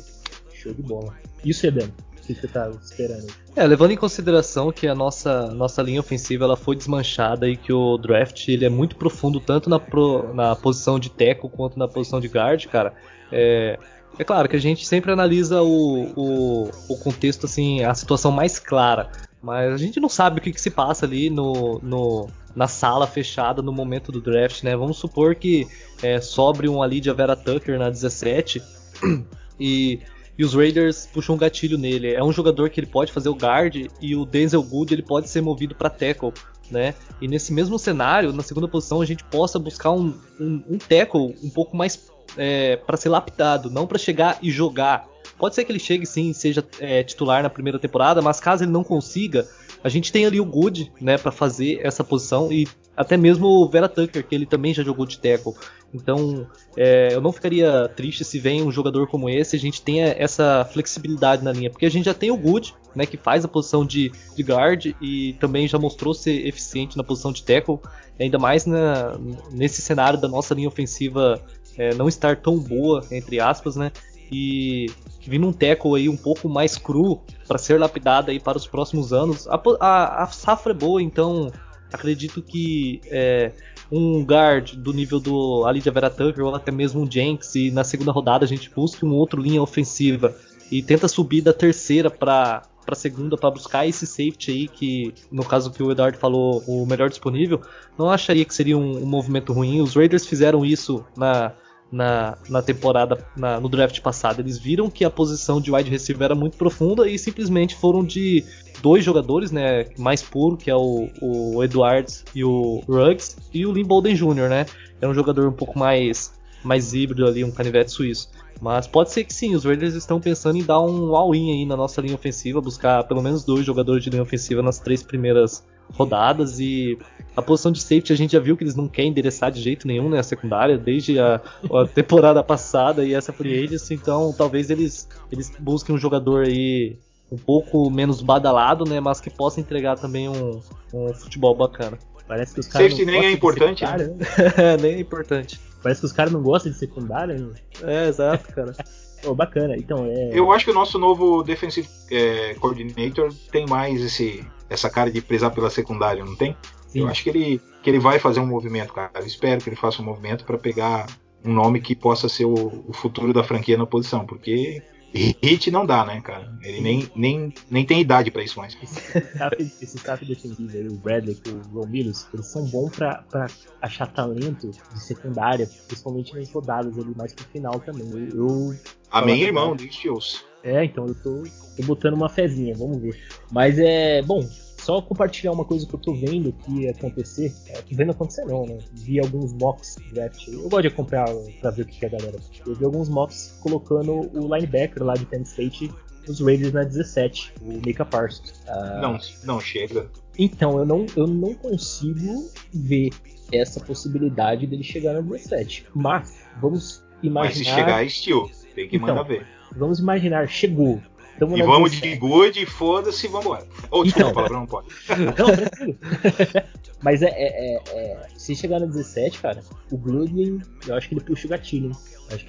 Show de bola. Isso, Eden que você tá esperando? É, levando em consideração que a nossa, nossa linha ofensiva ela foi desmanchada e que o draft ele é muito profundo tanto na, pro, na posição de teco quanto na posição de guard, cara. É, é claro que a gente sempre analisa o, o, o, contexto, assim, a situação mais clara. Mas a gente não sabe o que, que se passa ali no, no, na sala fechada no momento do draft, né? Vamos supor que é, sobre um ali de Vera Tucker na 17 e, e os Raiders puxam um gatilho nele. É um jogador que ele pode fazer o guard e o Denzel Good ele pode ser movido para tackle. Né? E nesse mesmo cenário, na segunda posição, a gente possa buscar um, um, um tackle um pouco mais é, para ser lapidado, não para chegar e jogar. Pode ser que ele chegue sim, seja é, titular na primeira temporada, mas caso ele não consiga, a gente tem ali o Good, né, para fazer essa posição e até mesmo o Vera Tucker, que ele também já jogou de tackle. Então, é, eu não ficaria triste se vem um jogador como esse, a gente tenha essa flexibilidade na linha, porque a gente já tem o Good, né, que faz a posição de, de guard e também já mostrou ser eficiente na posição de tackle, ainda mais na, nesse cenário da nossa linha ofensiva é, não estar tão boa, entre aspas, né? E vindo um tackle aí um pouco mais cru para ser lapidado aí para os próximos anos. A, a, a safra é boa, então acredito que é, um guard do nível do Alidia Vera Tucker ou até mesmo um Jenks e na segunda rodada a gente busque um outro linha ofensiva e tenta subir da terceira para para segunda para buscar esse safety aí que no caso que o Eduardo falou o melhor disponível não acharia que seria um, um movimento ruim os Raiders fizeram isso na na, na temporada, na, no draft passado. Eles viram que a posição de wide receiver era muito profunda e simplesmente foram de dois jogadores, né, mais puro, que é o, o Edwards e o Ruggs, e o Lynn Bolden Jr., né, é um jogador um pouco mais, mais híbrido ali, um canivete suíço. Mas pode ser que sim, os Raiders estão pensando em dar um all-in aí na nossa linha ofensiva, buscar pelo menos dois jogadores de linha ofensiva nas três primeiras rodadas e a posição de safety a gente já viu que eles não querem endereçar de jeito nenhum, né? A secundária, desde a, a temporada passada e essa free agency, então talvez eles, eles busquem um jogador aí um pouco menos badalado, né? Mas que possa entregar também um, um futebol bacana. Parece que os caras. Safety nem é importante, né? nem é importante. Parece que os caras não gostam de secundária. Né? É, exato, cara. Pô, bacana. Então, é... Eu acho que o nosso novo defensive é, coordinator tem mais esse, essa cara de prezar pela secundária, não tem? Sim. Eu acho que ele, que ele vai fazer um movimento, cara. Eu espero que ele faça um movimento para pegar um nome que possa ser o, o, futuro da franquia na posição, porque hit não dá, né, cara? Ele nem, nem, nem tem idade para isso mais. Esse staff defensivo aí, o Bradley e o Romulus, eles são bons para achar talento de secundária, principalmente nas rodadas ali mais pro final também. Eu, eu Amém, irmão, Deus. É, então eu tô, tô botando uma fezinha, vamos ver. Mas é, bom, só compartilhar uma coisa que eu tô vendo que acontecer. É, tô vendo acontecer não, né? Vi alguns mocks draft. Eu gosto de acompanhar pra ver o que é a galera. Eu vi alguns mocks colocando o linebacker lá de Penn State os Raiders na 17, o Mika Parsons. Ah, não, não chega. Então, eu não, eu não consigo ver essa possibilidade dele chegar na 17. Mas, vamos imaginar. Mas se chegar é estilo, tem que então, mandar ver. Vamos imaginar, chegou. Tamo e vamos de good, foda-se, vamos embora. Ou, desculpa, então, palavrão não pode. Não, tranquilo. Mas é, é, é, é, se chegar no 17, cara, o Gruden, eu acho que ele puxa o gatilho,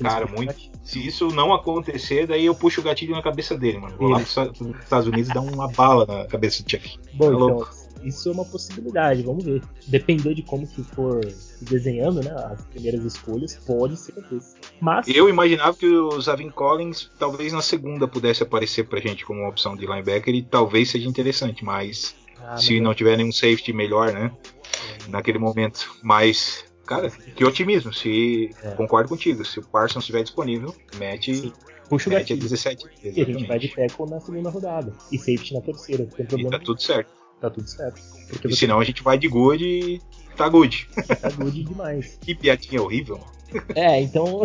cara, muito. Se isso não acontecer, daí eu puxo o gatilho na cabeça dele, mano. Vou lá pros Estados Unidos e dar uma bala na cabeça do Chuck. Bom, então, isso é uma possibilidade, vamos ver. Depender de como que for desenhando, né, as primeiras escolhas, pode ser que aconteça. Mas eu imaginava que o Zavin Collins talvez na segunda pudesse aparecer pra gente como uma opção de linebacker e talvez seja interessante, mas ah, se não tiver nenhum safety melhor, né, é. naquele momento, mas cara, que otimismo, se é. concordo contigo, se o Parsons estiver disponível, mete Sim. Puxa o gatilho. 17. E a gente vai de tackle na segunda rodada. E safety na terceira. Tem problema. E tá tudo certo tá tudo certo. Porque e senão a gente vai de good e tá good. Tá good demais. que piadinha horrível. É, então.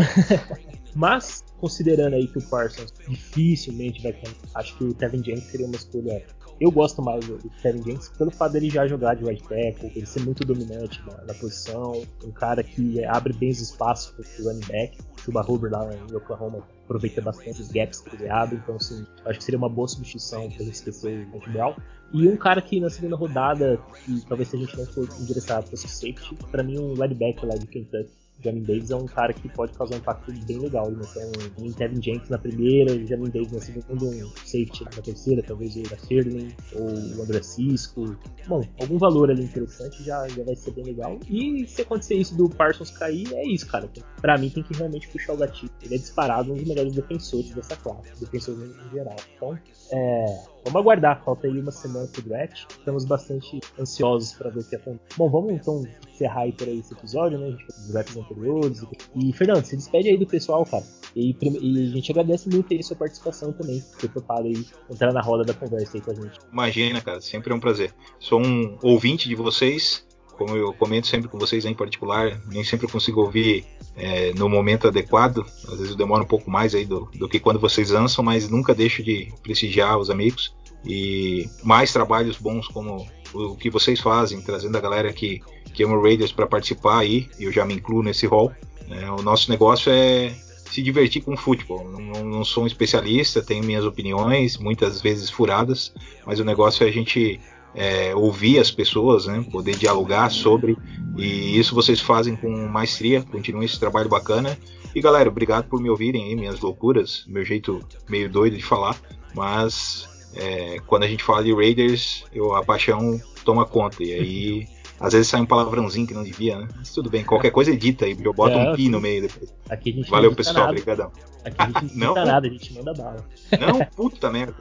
Mas, considerando aí que o Parsons dificilmente vai. Acho que o Kevin James seria uma escolha. Eu gosto mais do Kevin James pelo fato dele já jogar de right tackle, ele ser muito dominante na, na posição, um cara que abre bem os espaços pro running back. O Chuba Hubbard lá em Oklahoma aproveita bastante os gaps que ele abre, então assim, acho que seria uma boa substituição pra gente esquecer o Brown. E um cara que na segunda rodada, que talvez se a gente não for endereçar fosse safety, pra mim um linebacker lá de Kentucky, Jamin Davis é um cara que pode causar um impacto bem legal. Né? Tem um, Kevin Jenkins na primeira, o Jamin Davis na segunda, um safety na terceira, talvez o da Sterling, ou o André Cisco. Bom, algum valor ali interessante já, já vai ser bem legal. E se acontecer isso do Parsons cair, é isso, cara. Pra mim tem que realmente puxar o gatilho. Ele é disparado um dos melhores defensores dessa classe, defensores em geral. Então, é, vamos aguardar. Falta aí uma semana pro draft. Estamos bastante ansiosos para ver o que acontece. Bom, vamos então encerrar por aí esse episódio, né? A gente fez os drafts anteriores. E, Fernando, se despede aí do pessoal, cara. E, e, a gente agradece muito aí sua participação também, ter topado aí entrar na roda da conversa aí com a gente. Imagina, cara, sempre é um prazer. Sou um ouvinte de vocês, como eu comento sempre com vocês em particular, nem sempre consigo ouvir é, no momento adequado. Às vezes eu demoro um pouco mais aí do, do que quando vocês lançam, mas nunca deixo de prestigiar os amigos. E mais trabalhos bons como o que vocês fazem, trazendo a galera que, que ama Raiders para participar aí, eu já me incluo nesse rol. É, o nosso negócio é se divertir com futebol. Não, não, sou um especialista, tenho minhas opiniões, muitas vezes furadas, mas o negócio é a gente é, ouvir as pessoas, né, poder dialogar sobre, e isso vocês fazem com maestria, continuem esse trabalho bacana. E galera, obrigado por me ouvirem aí, minhas loucuras, meu jeito meio doido de falar, mas é, quando a gente fala de Raiders, eu, a paixão toma conta, e aí às vezes sai um palavrãozinho que não devia, né? Mas tudo bem, qualquer coisa edita aí, eu boto é, um pi no meio depois. Aqui a gente Valeu, não pessoal, nada. obrigadão. Aqui a gente não edita nada, a gente manda bala. Não, puta merda.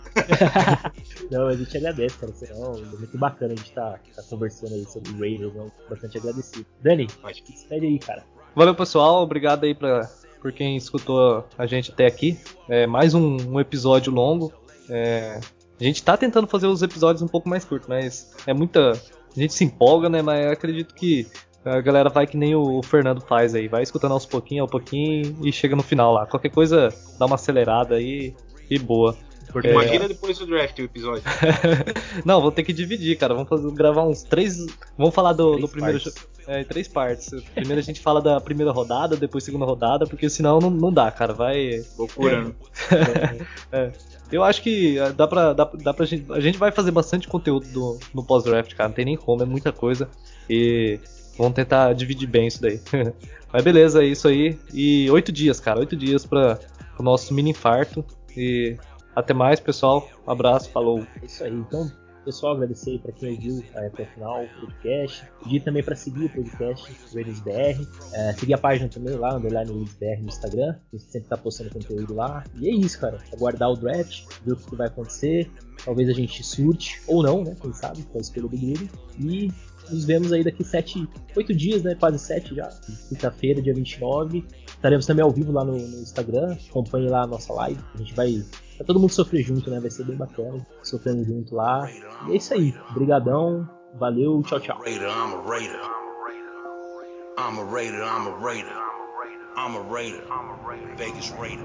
não, a gente agradece, cara. Senão, é muito bacana a gente tá, tá conversando aí sobre o Raiders, né? Bastante agradecido. Dani, despede aí, cara. Valeu, pessoal. Obrigado aí pra, por quem escutou a gente até aqui. É mais um, um episódio longo. É, a gente tá tentando fazer os episódios um pouco mais curtos, mas é muita a gente se empolga, né? Mas eu acredito que a galera vai que nem o Fernando faz aí, vai escutando aos pouquinho, ao pouquinho e chega no final lá. Qualquer coisa dá uma acelerada aí e boa. Porque Imagina é... depois do draft o episódio. Não, vou ter que dividir, cara. Vamos fazer, gravar uns três. Vamos falar do, do primeiro. É, três partes. Primeiro a gente fala da primeira rodada, depois segunda rodada, porque senão não, não dá, cara. Vai. Loucura, né? é. Eu acho que eh, dá pra, dá, dá pra gente. A gente vai fazer bastante conteúdo do, no pós-draft, cara. Não tem nem como, é muita coisa. E vamos tentar dividir bem isso daí. Mas beleza, é isso aí. E oito dias, cara. Oito dias para o nosso mini infarto. E até mais, pessoal. Um abraço, falou. É isso aí. Então, pessoal, agradecer para quem ouviu até o final o podcast. Pedir também para seguir o podcast RadersBR. É, seguir a página também lá, underline RadersBR no Instagram. A gente sempre tá postando conteúdo lá. E é isso, cara. Aguardar o draft, ver o que vai acontecer. Talvez a gente surte ou não, né? Quem sabe, com a escolha do Grilo. E nos vemos aí daqui sete, oito dias, né? Quase sete já. Quinta-feira, dia 29. Estaremos também ao vivo lá no, no Instagram. Acompanhe lá a nossa live. A gente vai Pra todo mundo sofrer junto, né? Vai ser bem bacana. Sofrendo junto lá. E é isso aí. Obrigadão. Valeu. Tchau, tchau. I'm a raider. I'm a raider. I'm a raider. I'm a raider. Vegas raider.